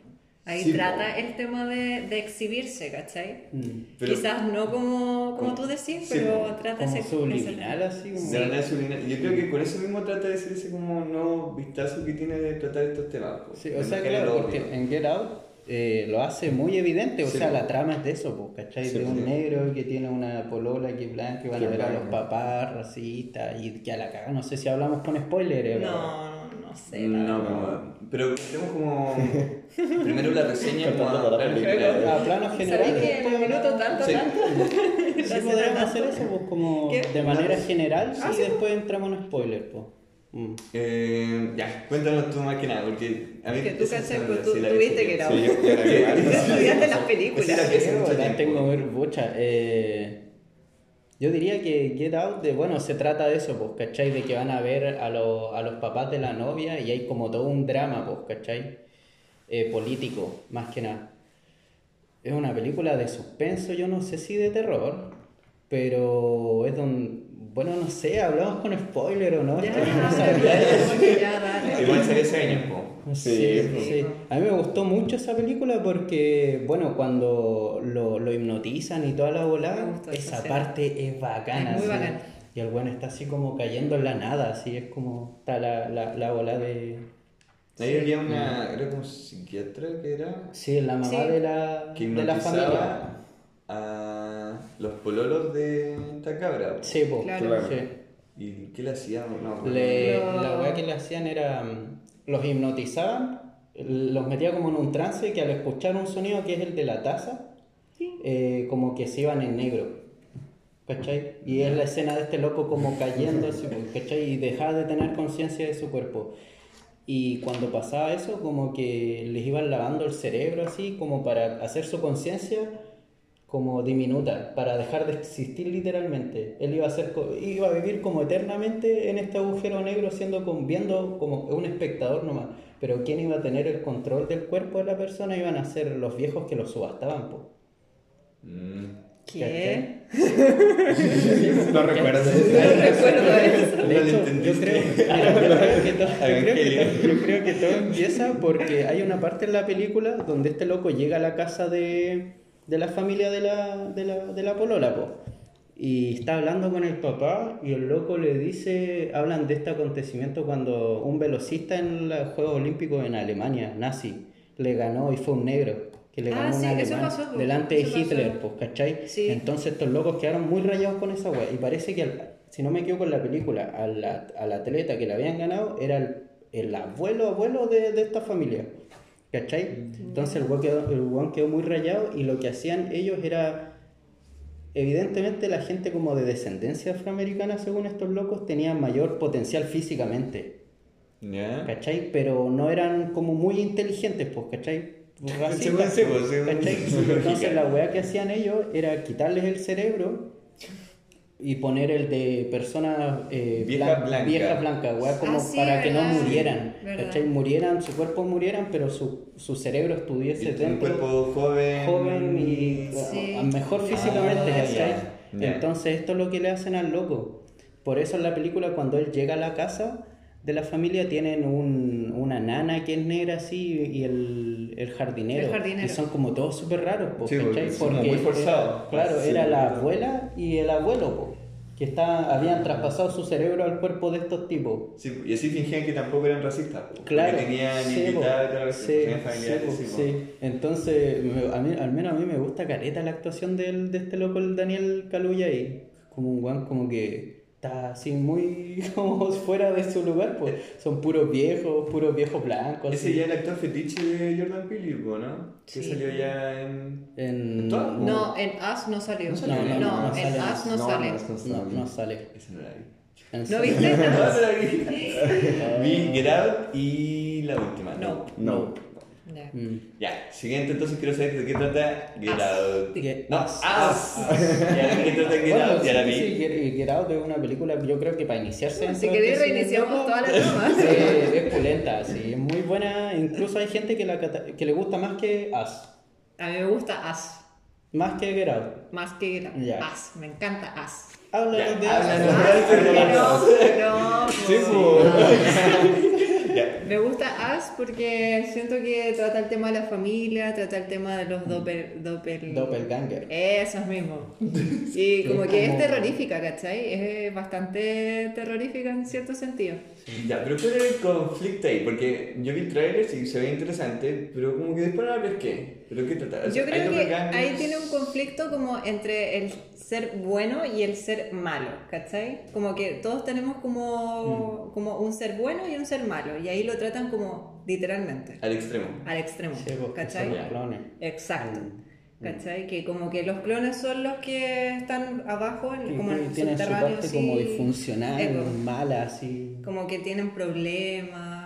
Ahí Sí, trata po. el tema de, de exhibirse, ¿cachai? Mm. Pero- Quizás no como, como Como- tú decís, sí, pero trata Como ese subliminal así como... De manera subliminal. Yo creo que con eso mismo trata de ser ese como nuevo vistazo que tiene de tratar estos temas. po. Sí, o sea, no claro, porque en Get Out eh, lo hace muy evidente, o Sí, sea, po. la trama es de eso, pues, ¿cachai? Sí, de un sí. negro que tiene una polola que es blanca, que van a ver a los papás racistas y que a la caga, no sé si hablamos con spoilers. No, no, no sé. No, como- pero tenemos como primero la reseña como a película. generales. A plano general. ¿Sabéis que en minuto tanto, Sí. tanto? Sí, podríamos hacer eso, pues, como ¿Qué? de manera general, Ah, y sí, después entramos en spoiler, pues. Mm. Eh, ya, cuéntanos tú más que nada, porque a mí... Que tú, Pues tú sí, tuviste vi, que era- sí, Sí, yo, yo la vi igual. Tú estudiaste las Sí, películas. mucho la tengo ver mucha. Eh, yo diría que Get Out, de, bueno, se trata de eso, pues, ¿cachai? De que van a ver a, lo- a los papás de la novia y hay como todo un drama, pues, ¿cachai? Eh, político, más que nada. Es una película de suspenso, yo no sé si de terror, pero es donde, bueno, no sé, hablamos con spoiler o no. Ya, no ya, dale. Igual salió ese año, po. Sí, Sí, sí. A mí me gustó mucho esa película porque, bueno, cuando lo, lo hipnotizan y toda la volada, esa parte es bacana. Es muy así. bacana. Y el bueno está así como cayendo en la nada, así es como está la, la, la bola de... Ahí había una, era como psiquiatra que era, Sí, la mamá Sí. de la, que de la familia. a los pololos de esta cabra. po. Sí, po, Claro. Claro. sí. ¿Y qué le hacían? No, Le- Lo- La weá que le hacían era, mm, los hipnotizaban, los metía como en un trance que al escuchar un sonido que es el de la taza, eh, como que se iban en negro. ¿Cachai? Y es la escena de este loco como cayendo, así, ¿cachai? Y dejaba de tener conciencia de su cuerpo. Y cuando pasaba eso, como que les iban lavando el cerebro así, como para hacer su conciencia como diminuta, para dejar de existir literalmente. Él iba a, ser, co- iba a vivir como eternamente en este agujero negro, siendo con, viendo como un espectador nomás. Pero ¿quién iba a tener el control del cuerpo de la persona? Iban a ser los viejos que lo subastaban, po. Mm. ¿Qué? No recuerdo. No recuerdo eso. De hecho, creo, que todo, yo creo que todo empieza porque hay una parte en la película donde este loco llega a la casa de, de la familia de la, de la, de la polola, po. Y está hablando con el papá y el loco le dice, hablan de este acontecimiento cuando un velocista en los Juegos Olímpicos en Alemania, nazi, le ganó y fue un negro, que le Ah, ganó un sí, alemán pasó, delante eso de Hitler, pasó. pues, ¿cachai? Sí. Entonces estos locos quedaron muy rayados con esa wea. Y parece que, al- si no me equivoco en la película, al, al atleta que le habían ganado era el, el abuelo abuelo de, de esta familia. ¿Cachai? Entonces el weón quedó, el weón quedó muy rayado y lo que hacían ellos era... Evidentemente la gente como de descendencia afroamericana, según estos locos, tenía mayor potencial físicamente. ¿cachai? Pero no eran como muy inteligentes, pues, ¿cachai? Racistas, pues, pues, ¿cachai? Entonces la weá que hacían ellos era quitarles el cerebro y poner el de personas eh, Vieja blan- blanca. viejas blancas, weá, como Ah, sí, para que no murieran. ¿cachai? Murieran, su cuerpo murieran, pero su, su cerebro Y estuviese un dentro cuerpo joven. joven y Sí. mejor Ah, físicamente. Entonces esto es lo que le hacen al loco. Por eso en la película cuando él llega a la casa de la familia tienen un- una nana que es negra así y el, el jardinero. El jardinero. Y son como todos súper raros, po, Sí, ¿cachai? porque muy forzados. era- claro, Sí, era la abuela y el abuelo, po, que está, habían traspasado su cerebro al cuerpo de estos tipos. Sí, y así fingían que tampoco eran racistas. po, Claro, tenían. Entonces, a mí, al menos a mí me gusta careta la actuación del, de este loco, el Daniel Kaluuya, y como un guan como que está así muy como fuera de su lugar, pues son puros viejos, puros viejos blancos. Ese así. ya el actor fetiche de Jordan Peele, ¿no? Que Sí. salió ya en... En... ¿Todo? No, en Us no salió. No salió, no, no, no en sale. Us no, No, sale. no, no. No, no sale. Esa no la vi. ¿No viste? No, no la vi. Vi Get Out y la última. No. No. Ya. Mm. Ya, siguiente entonces quiero saber de qué trata Get. Out. Get- No. Ya, ¿de qué trata Get Bueno, Out? Ya la sí, Get, Get Out es una película, yo creo que para iniciarse. Si queréis este reiniciamos loco, toda la trama. Sí, es pulenta, sí, es muy buena. Incluso hay gente que, la, cata- que le gusta más que Us. A mí me gusta Us. Más que Get Out. Más que la- Ya. Us. Me encanta Us. Háblanos de. Ah, de no, no, Sí. Ya. Me gusta Us porque siento que trata el tema de la familia, trata el tema de los doppel, doppel, Doppelganger. Esos mismos. Y como que es terrorífica, ¿cachai? Es bastante terrorífica en cierto sentido. Ya, pero ¿cuál era el conflicto ahí? Porque yo vi el trailer y se ve interesante, pero como que después no la pesqué. ¿Pero qué trata? Yo creo que ahí tiene un conflicto como entre el ser bueno y el ser malo, ¿cachai? Como que todos tenemos Mm. como, como un ser bueno y un ser malo, y ahí lo tratan como literalmente, Al extremo. al extremo, Sí, porque ¿cachai? son los clones. Exacto. Mm. ¿Cachai? Que como que los clones son los que están abajo, en, como en el tienen su subterráneo, parte así, como disfuncional, eco. mala, así. como que tienen problemas,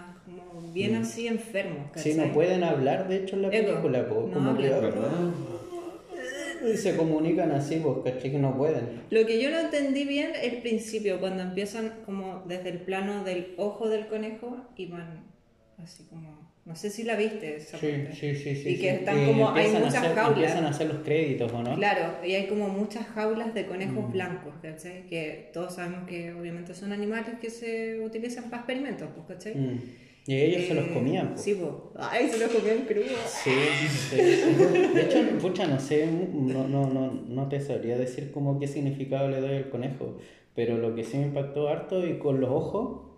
bien así enfermos, ¿cachai? Mm. Sí, no pueden hablar, de hecho, en la película, po, No como que y se comunican así, pues, ¿cachai? Que no pueden. Lo que yo no entendí bien el principio, cuando empiezan como desde el plano del ojo del conejo y van así como... No sé si la viste esa Sí, parte. sí, sí, sí. Y que sí. están Que como... Hay muchas hacer- jaulas. Empiezan a hacer los créditos, ¿o no? Claro, y hay como muchas jaulas de conejos Mm. blancos, ¿cachai? Que todos sabemos que obviamente son animales que se utilizan para experimentos, pues, ¿cachai? Mm. Y ellos se los comían. po. Sí, pues. Ay, se los comían crudos. Sí, sí, sí. De hecho, pucha, no sé, no, no, no, no te sabría decir como qué significado le doy al conejo, pero lo que sí me impactó harto y con los ojos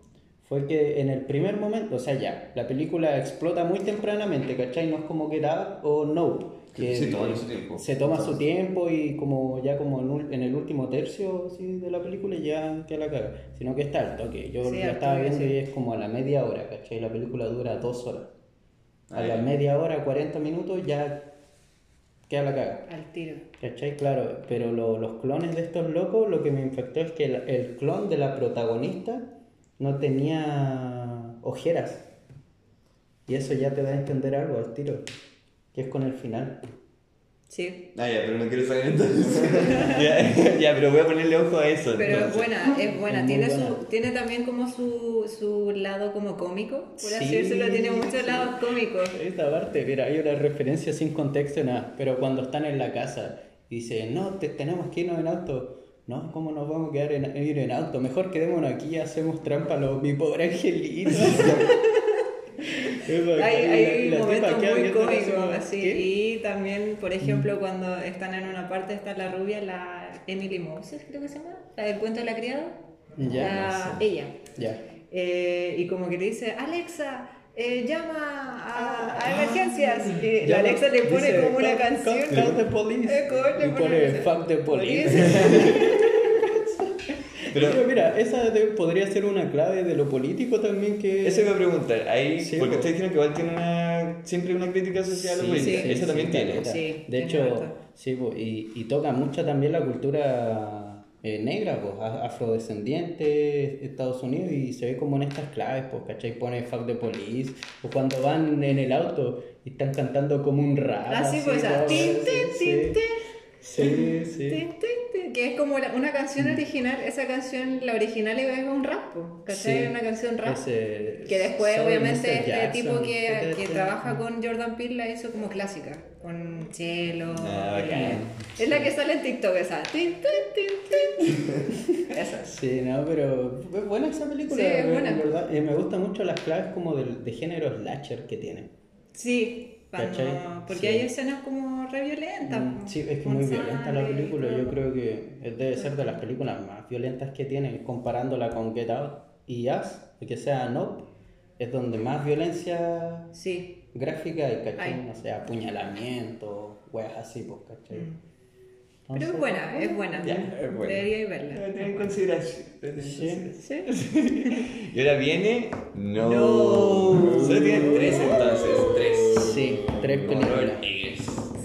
fue que en el primer momento, o sea, ya, la película explota muy tempranamente, ¿cachai? No es como que era o no. Que Se toma su tiempo. Se toma su tiempo y como ya como en, ul- en el último tercio así, de la película ya que la caga. Sino que está al toque. Yo Sí, al estaba viendo sí. y es como a la media hora, ¿cachai? La película dura dos horas. A la media hora, 40 minutos ya queda la caga. Al tiro. ¿Cachai? Claro, pero lo- los clones de estos locos, lo que me infectó es que el, el clon de la protagonista no tenía ojeras. Y eso ya te da a entender algo al tiro, que es con el final. Sí. Ah, ya, pero no quiero saber entonces. ya, ya, pero voy a ponerle ojo a eso. Pero es entonces. buena, es buena. Es tiene, buena. Su, tiene también como su, su lado como cómico, por así Sí, decirlo, tiene muchos sí. lados cómicos. Esta parte, mira, hay una referencia sin contexto, nada, pero cuando están en la casa, dice, no, te- tenemos que irnos en auto. No, ¿cómo nos vamos a quedar en, ir en auto? Mejor quedémonos aquí y hacemos trampa a lo, mi pobre angelito. Hay, hay la momentos muy cómicos, así. ¿qué? Y también, por ejemplo, cuando están en una parte, está la rubia, la Emily Moses, creo que se llama, la del cuento de la criada. Ya, La- no sé. Ella. Ya. Eh, y como que le dice, Alexa, eh, llama a, a emergencias. Y la Ya, Alexa le pone dice, como una "Call- canción. Call, the police. Eh, y pone fuck the police. Pero Pero mira, esa de- podría ser una clave de lo político también que... eso iba a preguntar, ahí, Sí, porque po. ustedes dijeron que igual tiene una, siempre una crítica social la Sí, política, sí, eso sí, también sí, tiene. de hecho, sí, y, y toca mucho también la cultura eh, negra, pues, afrodescendiente, Estados Unidos, y se ve como en estas claves, pues, ¿cachai? Pone fuck the police, o cuando van en el auto y están cantando como un rap. Así pues, todo, tin, sí, tin, sí. tin, tin. Sí, sí. Tin, tin, tin, Que es como la- una canción original, esa canción, la original es un rap, ¿cachai? Sí. Una canción rap. Ese- Que después, obviamente, este Jackson, tipo que, que este- trabaja con Jordan Peele la hizo como clásica, con Cielo. Ah, y la- bacán. es la que sale en TikTok, esa. Tin, tin, tin, tin. Esa. Sí, no, pero es buena esa película. Sí, es buena. verdad. Eh, me gustan mucho las claves como del- de, género slasher que tiene. Sí, porque Sí. hay escenas como re violentas. Mm, Sí, es que muy violenta la película. Yo creo que debe ser de las películas más violentas que tiene, comparándola con Get Out y Us, que sea Nope, es donde más violencia Sí. gráfica hay, ¿cachai? Hay. No sé, apuñalamiento, weas así, pues, ¿cachai? Mm. Pero es buena, es buena. Ya, es buena. Deberíais verla. Debe tener en consideración. Sí. ¿Y ahora viene? No. No. Solo tiene tres entonces, tres. Sí, tres películas.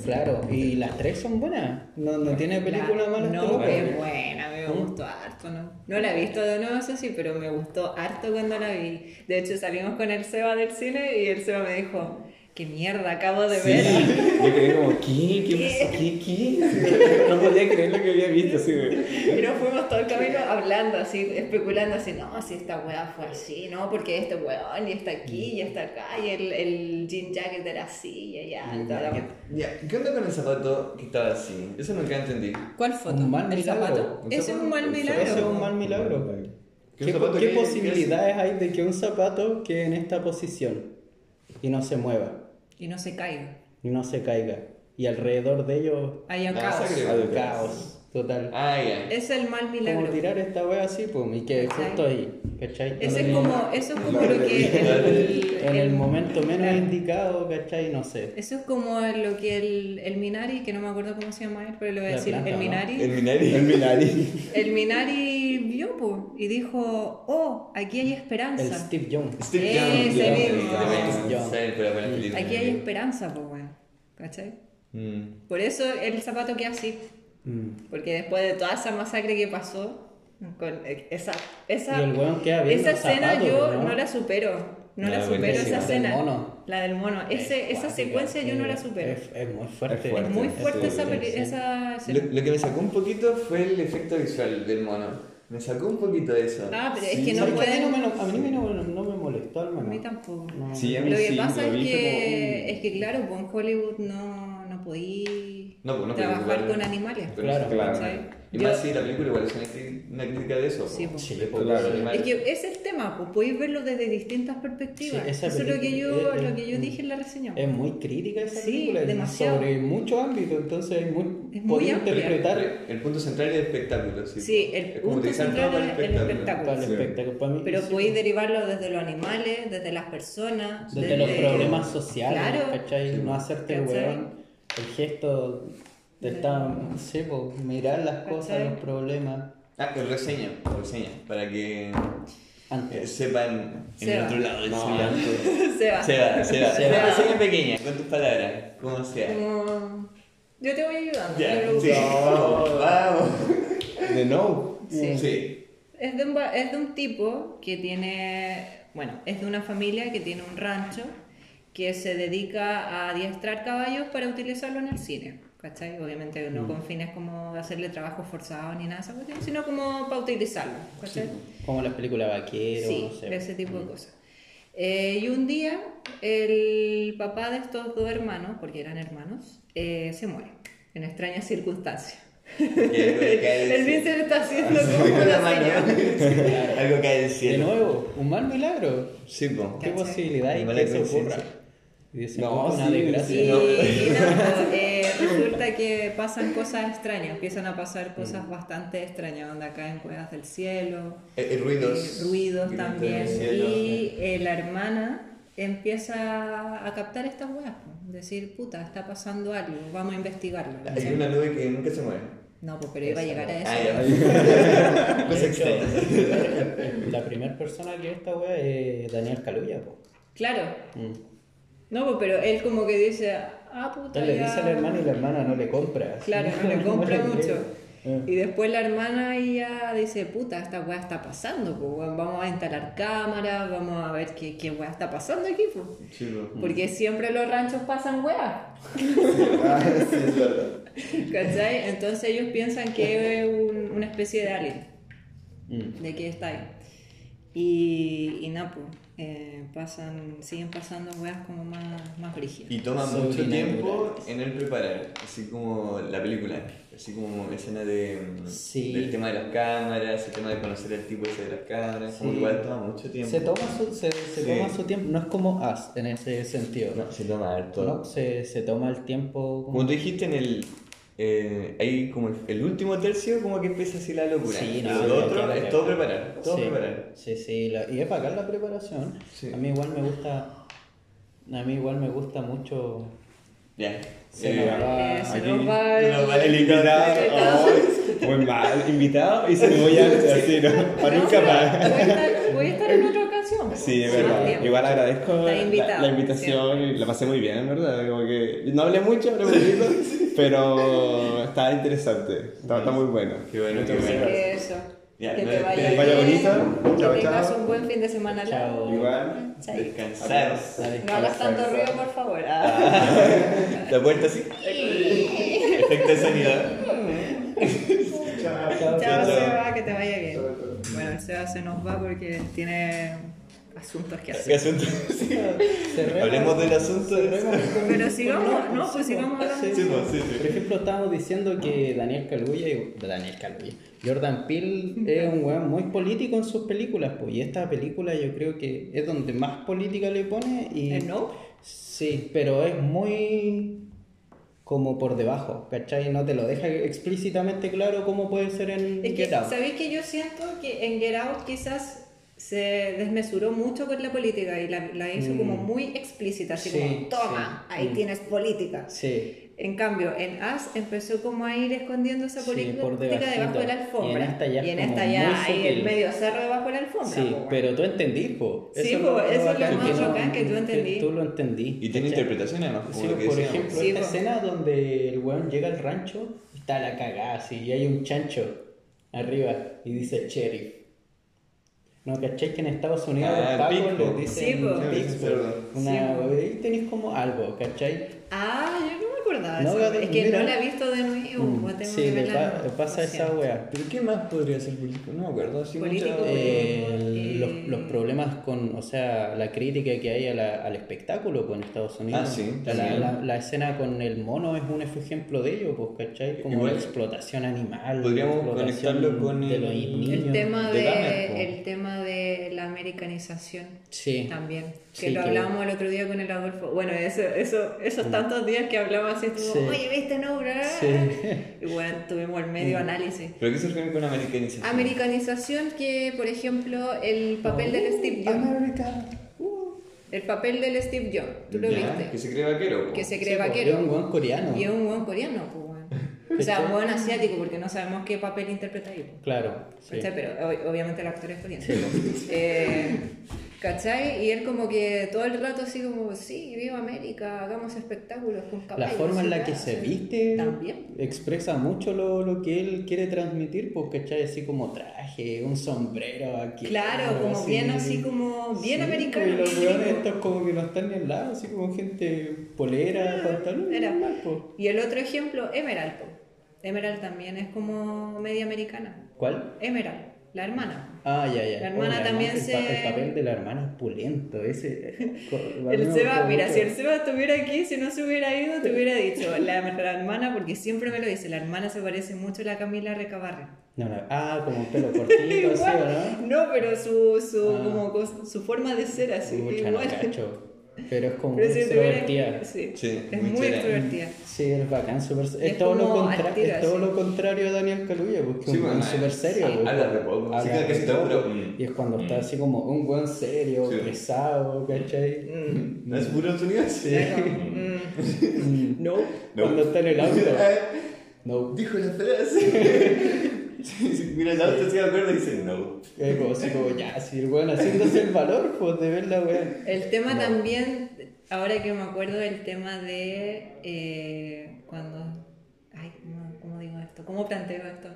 Claro, y las tres son buenas. No, no tiene película La- mala. No, es buena, me ¿Mm? gustó harto, ¿no? No la he visto de nuevo, eso sí, pero me gustó harto cuando la vi. De hecho, salimos con el Seba del cine y el Seba me dijo, qué mierda acabo de Sí, ver. yo quedé como, ¿qué? ¿Qué pasó? ¿Qué? ¿Qué? No podía creer lo que había visto, así. Y nos fuimos todo el camino hablando así, especulando así, no, si esta weá fue así, no, porque este weón y está aquí y está acá y el, el jean jacket era así y allá. y toda la ¿qué onda con el zapato que estaba así? Eso nunca entendí. ¿Cuál foto? Un mal ¿El milagro. zapato? Un Ese es un mal milagro. Ese es un mal milagro. ¿Qué ¿Qué, qué posibilidades hay de que un zapato quede en esta posición y no se mueva Y no se caiga. y no se caiga? Y alrededor de ellos Hay un caos. hay ok. caos total. Ah, ya. Es el mal Como milagro. tirar esta wea así, pues, y que justo ahí, ¿cachai? Ese es En el- como, eso es como lo que el, En el momento menos claro. indicado, ¿cachai? No sé. Eso es como lo que el, el Minari, que no me acuerdo cómo se llama él, pero le voy a La decir planta, el ¿no? Minari. El Minari. El Minari. El Minari vio po, y dijo, oh, aquí hay El esperanza. Steve Jones. Steve Ese Jones. mismo. Steve Jones. Jones. Pero buena película. Aquí hay esperanza, pues, weón. ¿Cachai? Mm. Por eso el zapato queda así. Mm. Porque después de toda esa masacre que pasó, con esa, esa, el esa escena zapatos, yo ¿no? no la supero. No, No, la supero esa Del escena. mono. La del mono. Ese, esa cuática, secuencia yo no la es- supero. Es, es muy fuerte. Es fuerte. Es muy fuerte Sí, esa, sí, sí. esa Lo, escena. lo que me sacó un poquito fue el efecto visual del mono. Me sacó un poquito de eso. Ah, pero Sí, es que no ¿sabes qué? A mí pueden. no me, a mí no, me- no me molestó al A menos. mí tampoco. No. Sí, a mí Lo que sí, pasa lo es que, como, es que, claro, pues en Hollywood no, no podí No, pues trabajar con animales. Claro, ¿cachai? Y Yo- más si la película igual es una, crítica de eso. Sí, pues. Sí, claro. Es que ese es el tema, pues podéis verlo desde distintas perspectivas. Sí, Eso es lo que yo, es- lo que yo es- dije en la reseña. Es muy crítica esa Sí, película. demasiado. Sobre muchos ámbitos, entonces es muy, Es muy interpretar El, el punto central es el espectáculo. Sí, Sí, el Es punto central es el espectáculo. para el Sí. espectáculo. Para mí, Pero sí, podéis derivarlo desde los animales, desde las personas, Desde los problemas sociales, Claro. ¿cachai? No hacerte weón. El gesto de estar, sí, pues, mirar las cosas, ¿Cachai? los problemas. Ah, el reseña, reseña, para que eh, Antes. sepan en Seba. el otro lado del No. Se va. Seba, Seba, Seba. Seba. Una reseña pequeña, con tus palabras, como sea. Como- Yo te voy ayudando. Ya, sí. Vamos. De no. Sí. Sí. Es de, un, va- es de un tipo que tiene, bueno, es de una familia que tiene un rancho que se dedica a adiestrar caballos para utilizarlo en el cine. ¿Cachai? Obviamente no con fines como hacerle trabajo forzado ni nada de esa cuestión, sino como para utilizarlo. ¿Cachai? Como las películas vaqueros, Sí, no sé. ese tipo de cosas. Eh, y un día el papá de estos dos hermanos, porque eran hermanos, eh, se muere en extrañas circunstancias. El cielo. Vincent está haciendo como una mano. Algo cae del De cielo. nuevo, un mal milagro. Sí, po. ¿Qué ¿Cachai? posibilidad hay que eso ocurra? No, una sí, Y. No. y nada, eh, resulta que pasan cosas extrañas, empiezan a pasar cosas Mm. bastante extrañas, donde caen cuevas del cielo, Eh, eh, ruidos. eh, ruidos también. cielo. Y eh, la hermana empieza a captar estas weas. po. Decir, puta, está pasando algo, vamos a investigarlo. Hay una nube que nunca se muere. No, pues pero iba a llegar a eso. Ah, De hecho, la primera persona que ve esta wea es Daniel Caluya, po. Claro. Mm. No, pues pero él como que dice, ah, puta, Él le ya". dice al hermano y la hermana no le compra. Claro, no le compra mucho. Eh. Y después la hermana ya dice, puta, esta weá está pasando, pues vamos a instalar cámaras, vamos a ver qué, qué weá está pasando aquí, pues. Porque siempre los ranchos pasan weá, Ah, sí, es verdad. ¿cachai? Entonces ellos piensan que es un- una especie de alien, Mm. de que está ahí. Y, y nada, pues, eh, pasan, siguen pasando weas como más, más brígidas. Y toma mucho tiempo en el preparar, así como la película, así como escena de, Sí. del tema de las cámaras, el tema de conocer al tipo ese de las cámaras, como Sí. que igual toma mucho tiempo. Se toma su, se, se Sí. toma su tiempo, no es como As en ese sentido. No, se toma harto. No, se, se toma el tiempo. Como tú dijiste en el... Eh, ahí como el, el último tercio como que empieza así la locura. Sí, Pero no, lo otro es todo preparar, todo sí, preparar. Sí, sí, la- y es bacán la preparación. Sí. A mí igual me gusta. A mí igual me gusta mucho. Ya. Se nos va- se nos va el, invitado, muy mal, invitado y se me voy a así, ¿no? Para No, nunca pero más. Voy a estar, en otra ocasión. Sí, es verdad. Igual agradezco la, invitación y la pasé muy bien, ¿verdad? Como que no hablé mucho, hablé poquito, pero estaba interesante. Está, está muy bueno. Qué bueno, qué Así bueno. que eso. Ya, que no, te vaya, que te vaya bien, bonito. Que Chao, tengas chao. un buen fin de semana largo. Chao. Igual. Chao. Descansar. No hagas tanto ruido, por favor. Ah. La puerta así. Efecto de sonido. Chao, chao. Seba, que te vaya bien. Bueno, Seba se nos va porque tiene asuntos que ¿Qué hacer. asunto? Cerremos- Hablemos del asunto. Pero sigamos, no, pues sigamos hablando. Sí, pues, sí, sí. Por ejemplo, estábamos diciendo que Daniel Kaluuya y Daniel Kaluuya, Jordan Peele es un weón muy político en sus películas, pues, y esta película yo creo que es donde más política le pone y ¿Eh, no? sí, pero es muy como por debajo, ¿cachai? No te lo deja explícitamente claro cómo puede ser en Es que, Get Out. ¿sabéis que yo siento que en Get Out quizás se desmesuró mucho con la política y la, la hizo Mm. como muy explícita, así Sí, como, toma, sí. ahí Mm. tienes política. Sí, En cambio, en As empezó como a ir escondiendo esa Sí, política debajo de la alfombra. Y en esta ya Y en esta ya hay el medio cerro debajo de la alfombra. sí, po, pero tú entendís, po. Sí, es po, lo- eso es lo más no- bacán, que tú entendí. tú lo entendí. Y tiene además, como Sí, lo que por decíamos. ejemplo, Sí, esta po. escena donde el weón llega al rancho, está la cagada así, y hay un chancho arriba y dice sheriff. ¿No cachai que en Estados Unidos Ah, los pagos pico. les dicen Sí, po. Una, Sí, po. ahí tenéis como algo, ¿cachai? Ah, yo no me acordaba de No, eso. Es que mira. no la he visto de nuevo. Mm, tengo sí, que le verla pa- de pasa esa wea. ¿Pero qué más podría ser político? No me acuerdo. Así Político, mucho- Eh, Eh, los, los problemas con, o sea, la crítica que hay a la- al espectáculo en Estados Unidos. Ah, sí, la, la- la escena con el mono es un ejemplo de ello, pues, ¿cachai? Como Igual- la explotación animal. Podríamos explotación conectarlo con de el- los El niños. El tema, de de, el tema de la americanización Sí. también. Que Sí, lo que- hablábamos el otro día con el Adolfo. Bueno, eso, eso, esos tantos días que hablamos así, estuvo, Sí. oye, ¿viste no? bra?" Sí. Y bueno, tuvimos el medio análisis. ¿Pero qué se refiere con americanización? Americanización que, por ejemplo, el papel del Steve Jobs. America. El papel del Steve Jobs, tú lo Ya, viste. Que se cree vaquero. po. Que se cree vaquero. es un buen coreano. Y es un buen coreano, pues, weón. O sea, un buen asiático, porque no sabemos qué papel interpreta ahí. pues. Claro. sí. Pero ob- obviamente el actor es coreano. Pues. Eh, ¿Cachai? Y él como que todo el rato así como, sí, viva América, hagamos espectáculos con La caballos. forma en la que weas". se viste También. expresa mucho lo, lo que él quiere transmitir, porque ¿cachai? Así como traje, un sombrero aquí. Claro, como bien así como bien Sí, americano. Y los gringo. estos como que no están ni al lado, así como gente polera, pantalón. era. po. Y el otro ejemplo, Emerald. Emerald también es como media americana. ¿Cuál? Emerald, la hermana. Ah, ya, ya. La hermana también el, se- el papel de la hermana es pulento, ese. El Seba, mira, mucho. si el Seba estuviera aquí, si no se hubiera ido, te hubiera dicho, la, la hermana, porque siempre me lo dice, la hermana se parece mucho a la Camila Recabarren. No, no, Ah, como un pelo cortito, así, ¿o no? No, pero su, su, Ah. como su forma de ser así, Pucha, no igual. Pero es como Pero muy si tuviera- extrovertida. Sí, Sí, es muy muy extrovertida. Sí, es bacán, súper... Es, Es todo, lo, contra- es todo así. lo contrario a Daniel Kaluuya, porque es Sí, un bueno, buen súper serio. sí. Habla de poco. habla Sí, que de casi todo, poco, pero, mm. Y es cuando está así como un buen serio, Sí. pesado, ¿cachai? ¿No es puro sonido? Sí. Mm, No. Cuando está en el auto. No. Dijo la frase. Sí, sí, Mira el auto, si me acuerdo, y dice no. Es como así como, ya, si el weón haciéndose el valor, pues de ver la weá. El tema No. también, ahora que me acuerdo del tema de eh, cuando... Ay, ¿cómo, cómo digo esto? ¿Cómo planteo esto?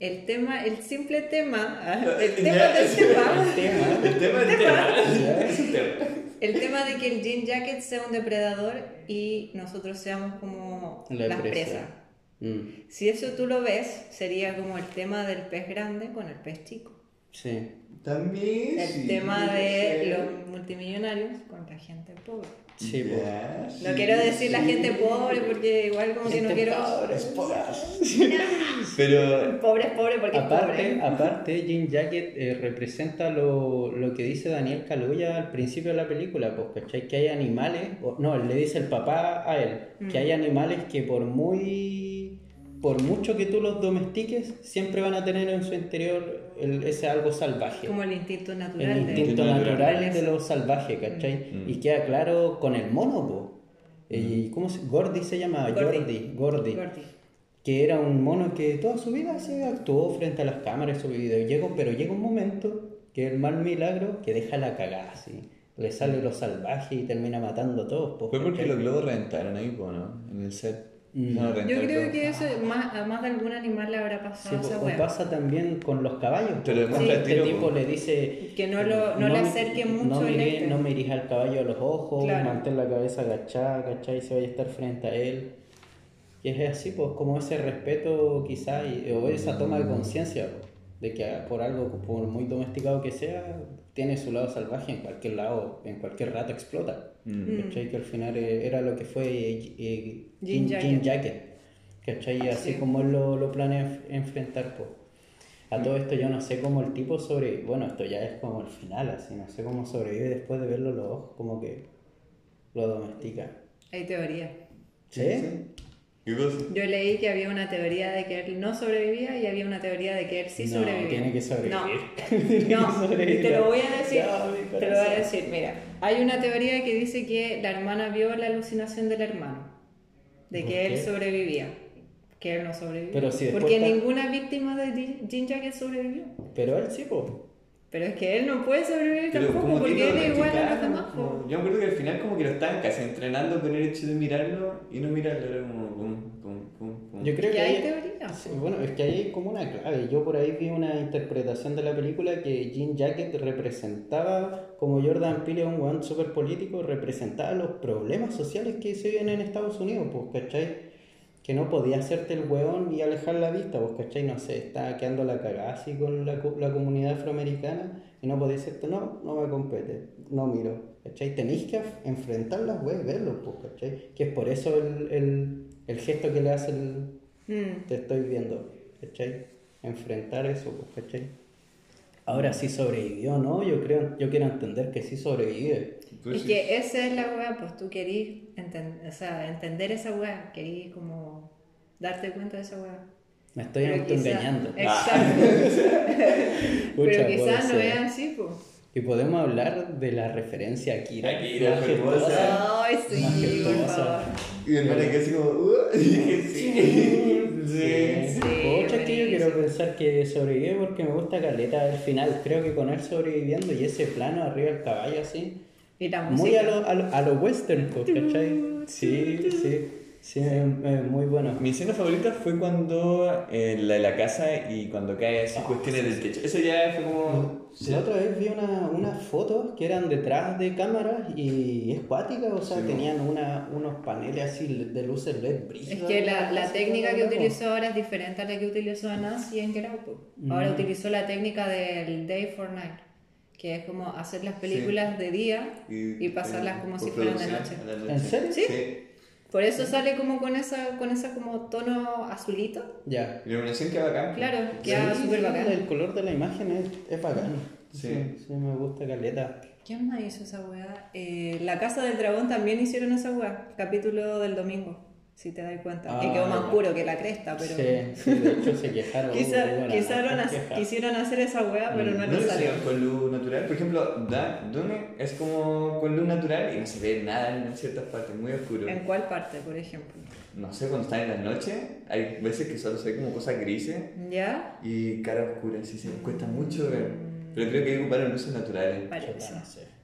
El tema, el simple tema, ah, el tema Ya, del sí. tema, El tema. El tema del tema. Es un tema. el tema de que el jean jacket sea un depredador y nosotros seamos como La las presa. presas. Mm, Si eso tú lo ves, sería como el tema del pez grande con el pez chico. sí. También. El sí, tema de ser. los multimillonarios con la gente pobre. Sí, pues. Ya, No sí, quiero decir la sí. gente pobre porque igual como que no Gente quiero... pobre, es pobre. Pero. Pobre es pobre porque Aparte, es pobre. aparte Jean Jacket eh, representa lo, lo que dice Daniel Kaluuya al principio de la película, pues, ¿cachai? Que hay animales, o, no, le dice el papá a él, que hay animales que por muy, por mucho que tú los domestiques, siempre van a tener en su interior el- ese algo salvaje. Como el instinto el natural de instinto de- natural de lo salvaje, ¿cachai? Mm. Y queda claro con el mono, po. ¿Y cómo se, Gordy se llama? Gordy. Gordy. Gordy Gordy. que era un mono que toda su vida se actuó frente a las cámaras su video. Llegó, pero llega un momento que el mal milagro que deja la cagada así. Le sale lo salvaje y termina matando a todos. pues, Fue porque los globos reventaron ahí, po, ¿no? En el set. Mm. No, Yo creo que eso más, a más de algún animal le habrá Sí, pasado esa o wea. pasa también con los caballos. Te lo demuestra este tipo pues. le dice Que no lo- no le me- acerque mucho no el miré- este". no me dirija al caballo a los ojos, Claro. mantén la cabeza agachada, ¿cachai? Se vaya a estar frente a él. Y es así, pues, como ese respeto quizá, y- o esa toma de conciencia, pues, de que por algo, por muy domesticado que sea, tiene su lado salvaje en cualquier lado, en cualquier rato explota. Mm. ¿Cachai? Que al final eh, era lo que fue eh, eh, Jean Jean, Jacket. Jacket. ¿Cachai? Así Sí. como él lo, lo planea enf- enfrentar, pues. A todo esto yo no sé cómo el tipo sobre... Bueno, esto ya es como el final, así, no sé cómo sobrevive después de verlo los ojos, como que lo domestica. Hay teoría. ¿Sí? ¿Qué cosa? Yo leí que había una teoría de que él no sobrevivía y había una teoría de que él sí No, sobrevivía. tiene que sobrevivir. No, no, y sobrevivir. te lo voy a decir. Ya, te lo voy a decir, mira. Hay una teoría que dice que la hermana vio la alucinación del hermano. De ¿Por que él qué? sobrevivió. Que él no sobrevivió. Pero si Porque está- ninguna víctima de Jean Jacket sobrevivió. Pero él sí, pues. Pero es que él no puede sobrevivir Pero tampoco como porque que él es igual a los demás. como- Yo me acuerdo que al final como que lo estaban casi entrenando con el hecho de mirarlo y no mirarlo, era como pum, pum, pum, pum. Yo creo Que que hay hay- teoría. Sí, bueno, es que hay como una clave. Yo por ahí vi una interpretación de la película que Jean Jacket representaba, como Jordan Peele, un weón súper político, representaba los problemas sociales que se viven en Estados Unidos, pues, ¿cachai? Que no podía hacerte el weón y alejar la vista, pues, ¿cachai? No sé, estaba quedando la cagada así con la, la comunidad afroamericana y no podía decirte, no, no me compete, no miro, ¿cachai? Tenéis que enfrentar las weas, verlos, pues, ¿cachai? Que es por eso el, el, el gesto que le hace el, Mm. te estoy viendo, ¿cachai? Enfrentar eso, pues, ¿cachai? Ahora sí sobrevivió, ¿no? Yo creo, yo quiero entender que sí sobrevive. Sí. que esa es la weá, pues tú querís enten- o sea, entender esa weá, querís como darte cuenta de esa weá. Me estoy autoengañando. Exacto. Pucha, Pero quizás no ser. es así, pues. Y podemos hablar de la referencia a Akira. Akira, hermosa. Ay, sí, por favor. Y mi hermana quedó así como, uh, sí, Sí, sí. Sí, Pucha, que yo quiero pensar que sobrevive porque me gusta Caleta el final. Creo que con él sobreviviendo y ese plano arriba del caballo así. Y la Muy a lo, a lo, a lo western, pues, ¿cachai? Sí, sí. Sí, es- es muy bueno. Mi escena favorita fue cuando eh, la de la casa y cuando cae así cuestiones del techo. Eso ya fue como. La otra vez vi una, unas fotos que eran detrás de cámaras y es cuática, o sea, Sí. tenían una, unos paneles así de luces LED Es brígidas. que la, la técnica que utilizó ahora es diferente a la que utilizó Nancy en Get. Ahora Mm. utilizó la técnica del Day for Night, que es como hacer las películas de día y, pasarlas como si fueran de noche. ¿En serio? Sí. Por eso sale como con esa, con esa como tono azulito. Ya. La iluminación queda bacán. Claro, queda súper sí, bacán. El color de la imagen es, es bacán. Sí. Sí. sí, me gusta caleta. ¿Quién más hizo esa weá? Eh, la Casa del Dragón también hicieron esa weá. Capítulo del domingo, si te das cuenta. que Ah, quedó más puro que la cresta, pero. Sí, sí, de hecho se quejaron. Quizá- quisieron, hartas hacer- quejas. quisieron hacer esa weá, pero no, No les salió. hicieron con luz natural. Por ejemplo, Dune es como con luz natural y no se ve nada en ciertas partes, muy oscuro. ¿En cuál parte, por ejemplo? No sé, cuando están en la noche, hay veces que solo se ve como cosas grises ¿Ya? y cara oscura, así se cuesta mucho ver. Pero creo que ocuparon luces naturales. Parece.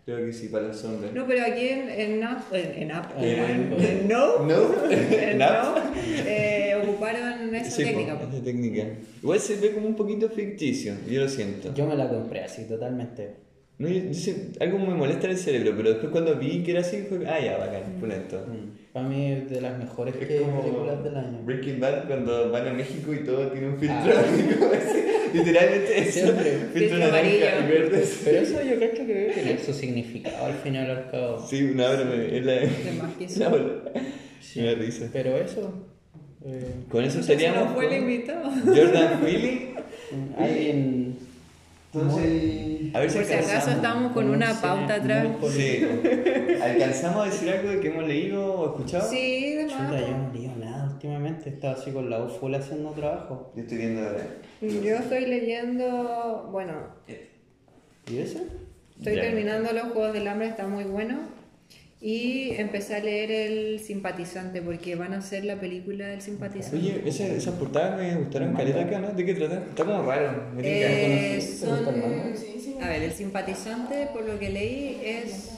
Creo que sí, para las sombras. No, pero aquí en, en Nap, en, en Nap, En- No, ¿No? en. No, eh, ocuparon esa Sí, técnica. esa técnica. Igual se ve como un poquito ficticio, yo lo siento. Yo me la compré así, totalmente. No, yo- yo sé- algo me molesta en el cerebro, pero después cuando vi que era así, fue, ah, ya, bacán, pulento. Mm. Para mí es de las mejores Es que- películas del año. Breaking Bad cuando van a México y todo tiene un filtro. Ah. literalmente. Siempre. Filtro naranja y verde. sí. Pero eso yo creo que debe tener su significado al final al cabo. Sí, una hora me, es la, De más que eso. la hora. Sí. Me risa. Pero eso. eh, Con eso seríamos no fue el invitado. Jordan Philly. alguien. Entonces, a ver si Por si acaso alcanzamos. estamos con una pauta atrás. Sí. ¿Alcanzamos a decir algo de que hemos leído o escuchado? Sí, de Chuta, más. Últimamente. Estaba así con la U full haciendo trabajo. Yo estoy viendo ahora. Yo estoy leyendo, bueno, ¿Y eso? estoy Ya. terminando los Juegos del Hambre, está muy bueno. Y empecé a leer El Simpatizante, porque van a hacer la película del Simpatizante. Oye, esa- esas portadas me gustaron caleta acá, ¿no? ¿De qué trata? Está como raro. me. Eh, son, a ver, El Simpatizante, por lo que leí, es...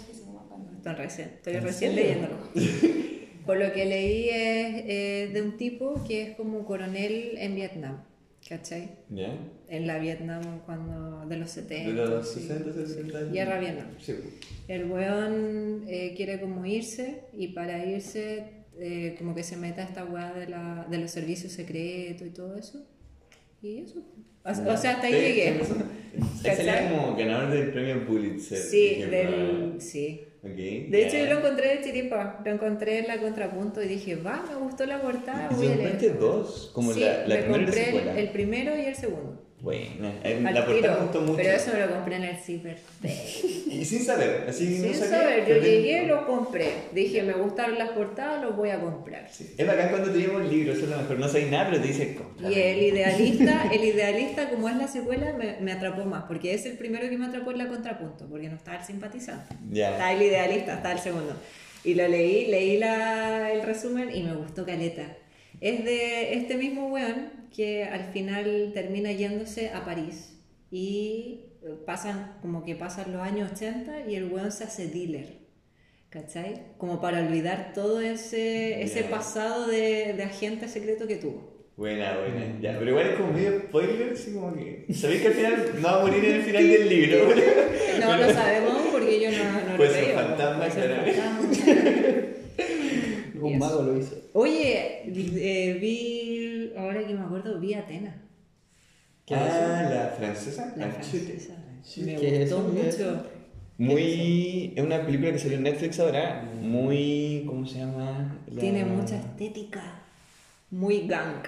Estoy recién, estoy ¿En recién leyéndolo. Por lo que leí es eh, de un tipo que es como coronel en Vietnam, ¿cachai? ¿Ya? En la Vietnam cuando, de los 70. De los sí. 60, 70. Guerra Vietnam. Sí. El weón eh, quiere como irse y para irse eh, como que se meta esta weá de, la, de los servicios secretos y todo eso. Y eso. O, o sea, hasta ahí Sí, llegué. sí, ¿Cachai? como ganador del premio Pulitzer. Sí, del, sí. Ok, De hecho, ya. yo lo encontré de chiripa, lo encontré en la contrapunto y dije, va, me gustó la portada, ¿Y voy a leer. dos? Como sí, la, la me primera compré el, el primero y el segundo. Buena. Eh, La portada me gustó mucho. Pero eso me lo compré en el Cyber Y sin saber, así no Sin sabía. saber, yo llegué, lo compré. Dije, me gustaron las portadas, los voy a comprar. Sí. Es bacán cuando teníamos libros, eso es lo mejor. No sabéis nada, pero te dice compra. Y el idealista, el idealista, como es la secuela, me, me atrapó más, porque es el primero que me atrapó en la contrapunto, porque no estaba el simpatizante. Ya. Está el idealista, está el segundo. Y lo leí, leí la, el resumen y me gustó caleta. Es de este mismo weón que al final termina yéndose a París y pasan, como que pasan los años 80 y el weón se hace dealer. ¿Cachai? Como para olvidar todo ese, ese pasado de, de agente secreto que tuvo. Buena, buena. Ya, pero igual es como medio spoiler, así como que. Sabéis que al final no va a morir en el final del libro. No lo sabemos porque yo no, no Puede lo Puede ser claro. fantasma. Un mago lo hizo. Oye, eh, vi, ahora que me acuerdo, vi Atena. ¿Qué es ah, la francesa. La Ah, francesa. Me ¿Qué es gustó mucho. Muy. Es una película que salió en Netflix ahora. Muy. ¿Cómo se llama? La- Tiene mucha estética. Muy gang.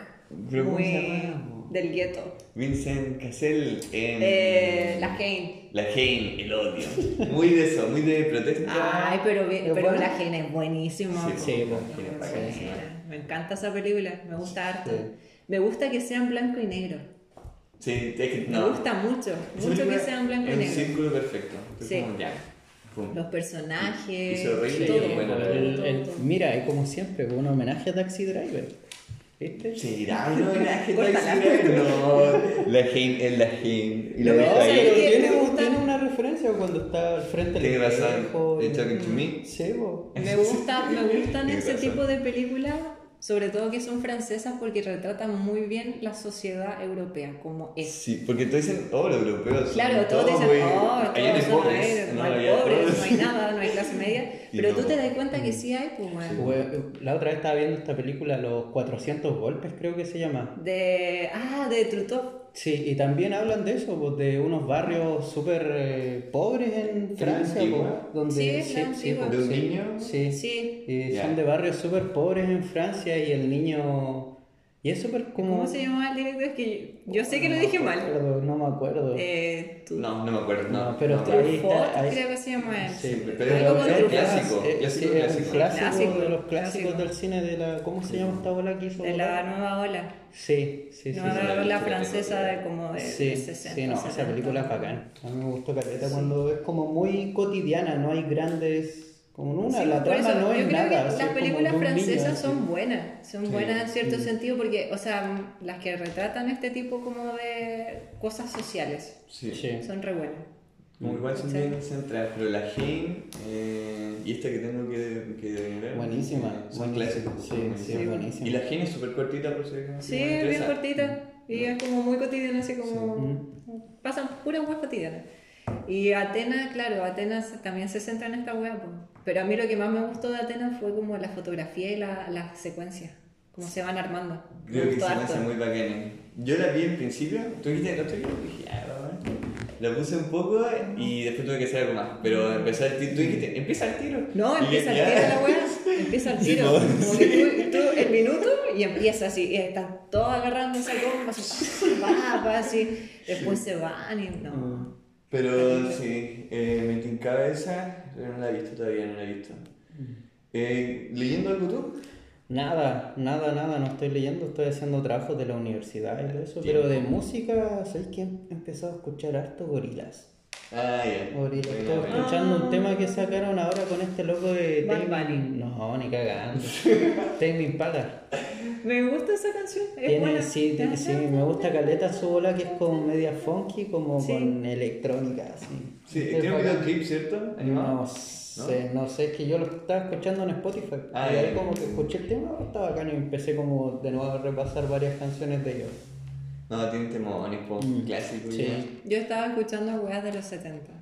¿Pero cómo muy se llama? del gueto. Vincent Cassel en. Eh, la Kane. La Jane, el odio. Muy de eso, muy de protesta. Ay, pero, vi- ¿Es pero la Kane es buenísima. Sí, sí. Jane Me encanta. Me encanta esa película. Me gusta harto. Sí. Me gusta que sea en blanco y negro. Sí, es que Me no. gusta mucho. Mucho que sea en blanco y es un negro. círculo perfecto. Es Sí. como, ya. Pum. Los personajes. Reír y todo, todo, El- mira, es como siempre, un homenaje a Taxi Driver. ¿Viste? ¿Será un homenaje Córtala. Taxi Driver? No, la Jane es la Jane. Y la No, deja ¿sabes ahí. qué? tiene, tiene una referencia cuando está al frente del Tiene razón. espejo y- ¿Es Talking to Me? Sí. Me gusta, me gustan Tienes ese razón. tipo de películas, sobre todo que son francesas porque retratan muy bien la sociedad europea como es. Sí, porque todos dicen, oh, los europeos. son Claro, todos dicen, muy- oh, allá no hay todos son pobres, no hay pobres, no hay nada, no hay clase media, pero tú no. te das cuenta que sí hay, pues bueno. La otra vez estaba viendo esta película, Los 400 golpes, creo que se llama. De, ah, de Trutov. Sí, y también hablan de eso, pues, de unos barrios súper eh, pobres en Francia, pues, donde Sí, es la antigua. ¿De un sí, niño? Sí, Sí. Y son de barrios súper pobres en Francia y el niño Y es súper como... ¿Cómo se llamaba el director? Es que yo, yo sé que lo dije no me mal. acuerdo, no me acuerdo. Eh, tu- No, no me acuerdo, no. No, pero no, está ahí. Truffaut, ahí- creo que se llama él. Sí, pero es Truffaut. clásico, Eh, clásico, sí, un clásico. clásico, de los clásicos clásico. del cine de la... ¿Cómo se llama esta ola que hizo? De la nueva ola. Sí, sí, sí. nueva sí. ola francesa de como de, Sí, de 60. sí, no, esa 70. película es bacán. A mí me gustó Caleta cuando es como muy cotidiana, no hay grandes... Como una, Sí, la trama eso, no yo es creo nada. las películas francesas son buenas, son Sí. buenas en cierto Mm. sentido porque, o sea, las que retratan este tipo como de cosas sociales Sí. Sí. son re buenas. Como igual son Sí. bien centradas, pero la Jane eh, y esta que tengo que, que ver. Buenísima, eh, Son buenísima. clásicos. Sí, sí, buenísima. Y la Jane es súper cortita, por si acaso, Sí, es bien cortita y es como muy cotidiana, así como pasan puras weas cotidianas. Y Atenas, claro, Atenas también se centra en esta wea, po. Pero a mí lo que más me gustó de Atenas fue como la fotografía y la, la secuencia, cómo se van armando. Creo que se me hace muy bacana. Yo la vi en principio, tú dijiste no estoy bien, dije, vamos. La puse un poco y después tuve que hacer algo más. Pero empezó el tiro, tú dijiste, empieza el tiro. No, Y empieza el tiro la wea, empieza el Sí, tiro. po, Como que tú, tú el minuto y empieza así, y están todos agarrando esa goma, así, pa, pa, así, después se van y no. Mm. Pero sí, eh, me tincaba esa, pero no la he visto todavía, no la he visto. Eh, ¿Leyendo algo tú? Nada, nada, nada, no estoy leyendo, estoy haciendo trabajos de la universidad y todo eso, pero de música, ¿sabes que he empezado a escuchar harto gorilas? Ah, ya. Estoy escuchando un tema que sacaron ahora con este loco de Bad Tame Bunny. No, ni cagando. Tame Impala. Me gusta esa canción, es Tiene, buena. sí, tiene- sí, me gusta caleta su bola que es como media funky, como Sí. con electrónica, así. Sí, Este tiene un videoclip, ¿cierto? Animado. No sé, no sé, es que yo lo estaba escuchando en Spotify. Ah, y ahí como que escuché el tema, estaba bacán y empecé como de nuevo a repasar varias canciones de ellos. No, tiene temones, po, Mm, clásico. sí. Yo estaba escuchando weas de los 70.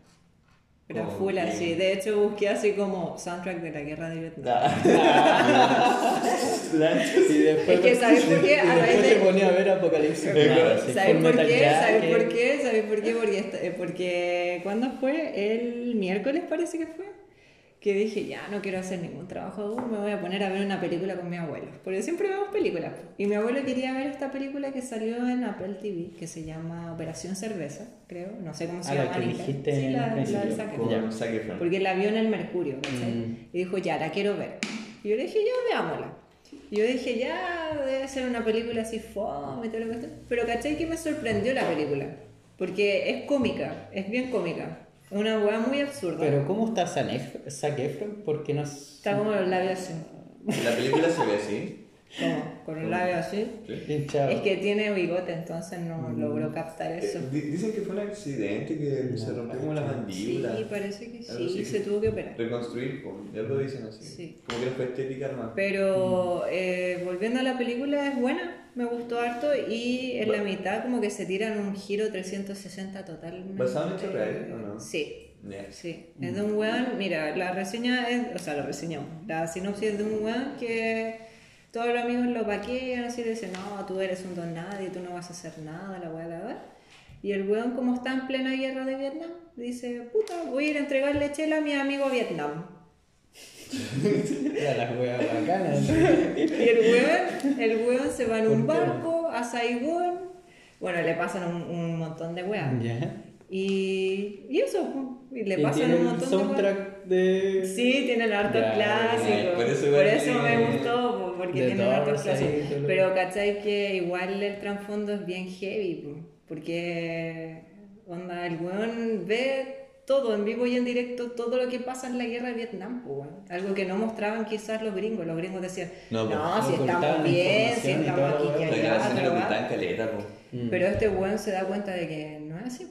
Pero full así. De hecho, busqué así como soundtrack de la guerra de Vietnam. Ah. Y después, Es que, ¿sabes por qué? A raíz de- ponía a ver Apocalipsis. ¿Sabes por qué? ¿Sabes Jacket. por qué? ¿Sabes por qué? Porque, eh, porque ¿cuándo fue? El miércoles parece que fue. Que dije, ya no quiero hacer ningún trabajo duro, me voy a poner a ver una película con mi abuelo. Porque siempre vemos películas. Y mi abuelo quería ver esta película que salió en Apple TV, que se llama Operación Cerveza, creo. No sé cómo se Ah, la llama. que en inglés. dijiste sí, en la, la Efron. Porque la vio en el Mercurio, ¿cachai? Mm. Y dijo, ya, la quiero ver. Y yo le dije, ya, veámosla. Y yo dije, ya, debe ser una película así fome y todo lo que sea. Pero ¿cachai que me sorprendió la película? Porque es cómica, es bien cómica. Una weá muy absurda. Pero ¿cómo está Zac Efron? Zac Efron? Porque no es... Está como los labios así. La película se ve así. Como, con los labios así. Sí. Es que tiene bigote, entonces no logró captar eso. Eh, di- dicen que fue un accidente, que se rompió como la mandíbula. Sí, parece que sí, así. se tuvo que operar. Reconstruir, po, ya lo dicen así. Sí. Como que no fue estética nomás. Pero eh, volviendo a la película, es buena, me gustó harto y en la mitad como que se tiran un giro 360 totalmente. ¿Basado en hechos reales o no? Sí, Ya. sí. Es de un weón, mira, la reseña es, o sea, la reseñamos, la sinopsis es de un weón que todos los amigos lo paquean, así le dicen, no, tú eres un don nadie, tú no vas a hacer nada, la weá, la weá. Y el weón, como está en plena guerra de Vietnam, dice, puta, voy a ir a entregarle chela a mi amigo Vietnam. Era las weas bacanas. Y el weón, el weón se va en un barco a Saigón. Bueno, le pasan un, un montón de weas. Ya. Y, y eso, y le Y pasan tiene un montón de weas. soundtrack de... Sí, tienen hartos Ya, clásicos. por eso Por eso me gustó, po, porque de tienen hartos clásicos. Pero cachai que igual el trasfondo es bien heavy, po, porque onda, el weón ve todo en vivo y en directo, todo lo que pasa en la guerra de Vietnam, weón. algo que no mostraban quizás los gringos. Los gringos decían, No, si estamos bien, si estamos aquí, allá, pero. Mm. Pero este weón se da cuenta de que no es así.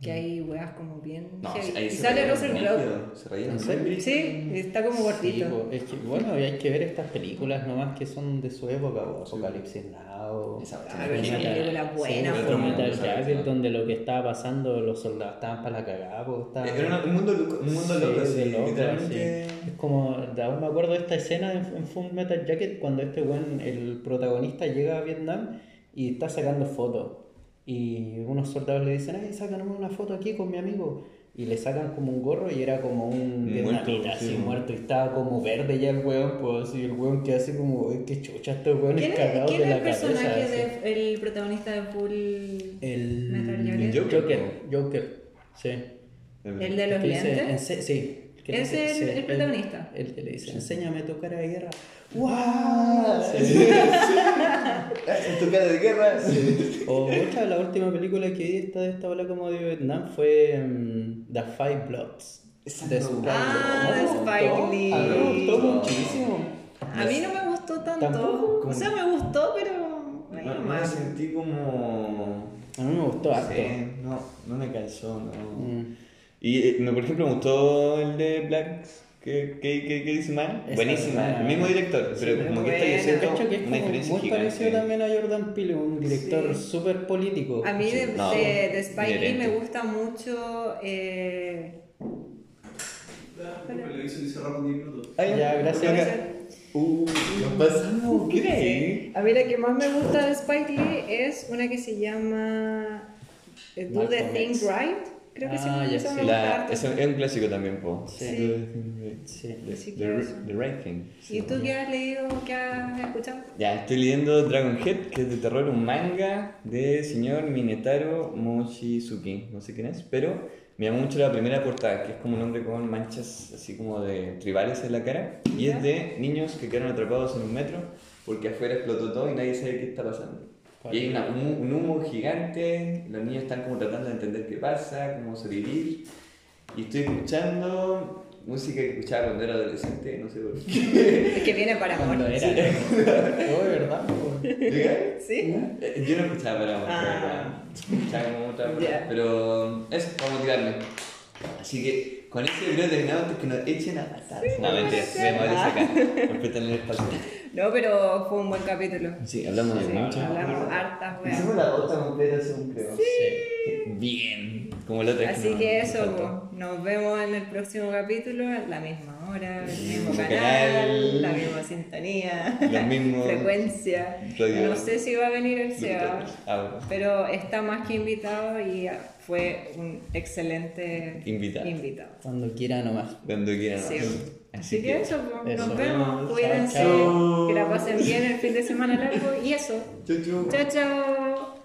Que hay weas como bien No, ahí y se sale Russell Crowe. Se brígido. Sí, está como Sí, gordito. po, es que, bueno, y hay que ver estas películas nomás que son de su época, o Apocalipsis Now, Esa Ah, es película buena, sí, po. Full Metal Esa Jacket, donde lo que estaba pasando, los soldados estaban para la cagada, po, estaba- Era un mundo loco, un mundo Sí, loco, así, loco, literalmente. sí. Es como, aún me acuerdo de esta escena en, en Full Metal Jacket cuando este buen, el protagonista llega a Vietnam y está sacando fotos. Y unos soldados le dicen, ay, sácame una foto aquí con mi amigo. y le sacan como un gorro y era como un Muerto, vietnamita así sí. muerto y estaba como verde ya el weón, pues así el weón que hace como, "Ay, qué chucha weones ¿Quién es, cagados quién de es la el personaje cabeza. así. de, el protagonista de Full El Metal Gear? Joker. Joker, Joker, sí. ¿El de los lentes? "Ense- sí. Que Es dice- el- sí, el protagonista. El, que le dice, enséñame tu cara de guerra. ¡Wow! En tu cara de guerra. O mucha, la última película que vi esta de esta ola como de Vietnam fue mm, The Five Bloods. De no. Spike Ah, de Spike Lee. a mí Me gustó muchísimo. A mí no me gustó tanto. ¿Tampoco? O sea, me gustó, pero. No, no me sentí como. A mí me gustó harto. Sí, no, no me calzó, no. Mm. Y eh, me, por ejemplo me gustó el de Black. ¿Qué, qué, qué, qué dice mal? Buenísima, el mismo director, Sí, pero pero como que esta yo siento que es una diferencia muy parecido gigante. también a Jordan Peele, un director Sí. súper político. A mí de, No, de, de Spike Lee me gusta mucho. Eh, Lo hizo y cerramos 10 minutos. Ay, Ya, gracias. Uh, nos pasamos, ¿qué era ahí? a mí la que más me gusta de Spike Lee es una que se llama eh, Do the Malcolm Thing X. Right. Creo que Ah, sí. me La, es, es un clásico también, po. Sí. Sí. The, eso. the Right Thing. ¿Y tú qué has leído, qué has escuchado? Ya, estoy leyendo Dragon Head, que es de terror, un manga de señor Minetaro Mochizuki, no sé quién es, pero me llamó mucho la primera portada, que es como un hombre con manchas así como de tribales en la cara, y Ya. es de niños que quedaron atrapados en un metro porque afuera explotó todo y nadie sabe qué está pasando. Y hay una- un, un humo gigante, los niños están como tratando de entender qué pasa, cómo sobrevivir, y estoy escuchando música que escuchaba cuando era adolescente, no sé por qué. Es que viene para Cuando morir. era. Oh, de verdad. ¿Diga? ¿Sí? Eh, Yo no escuchaba para Ah. escuchaba como otra cosa, Ya. pero eso, para motivarme. Así que con creo que terminamos antes que nos echen a matar. no, mentira, me molesta acá. Respetan el espacio. No, pero fue un buen capítulo. Sí, hablamos de mucho. Hablamos hartas, weas. Hicimos la bota completa según creo. Sí. Bien. Como la otra Así no- que nos eso, pues, nos vemos en el próximo capítulo, a la misma hora, el mismo canal, canal. la misma sintonía, Los mismos- frecuencia. Radio- No sé si va a venir el SEA, Ah, bueno. pero está más que invitado y fue un excelente Invitado. invitado. Cuando quiera nomás. Cuando quieran. Sí. Así Así que eso, pues, nos vemos, Chao, cuídense, chao. que la pasen bien el fin de semana largo y eso. Chau, chau. Chao, chao.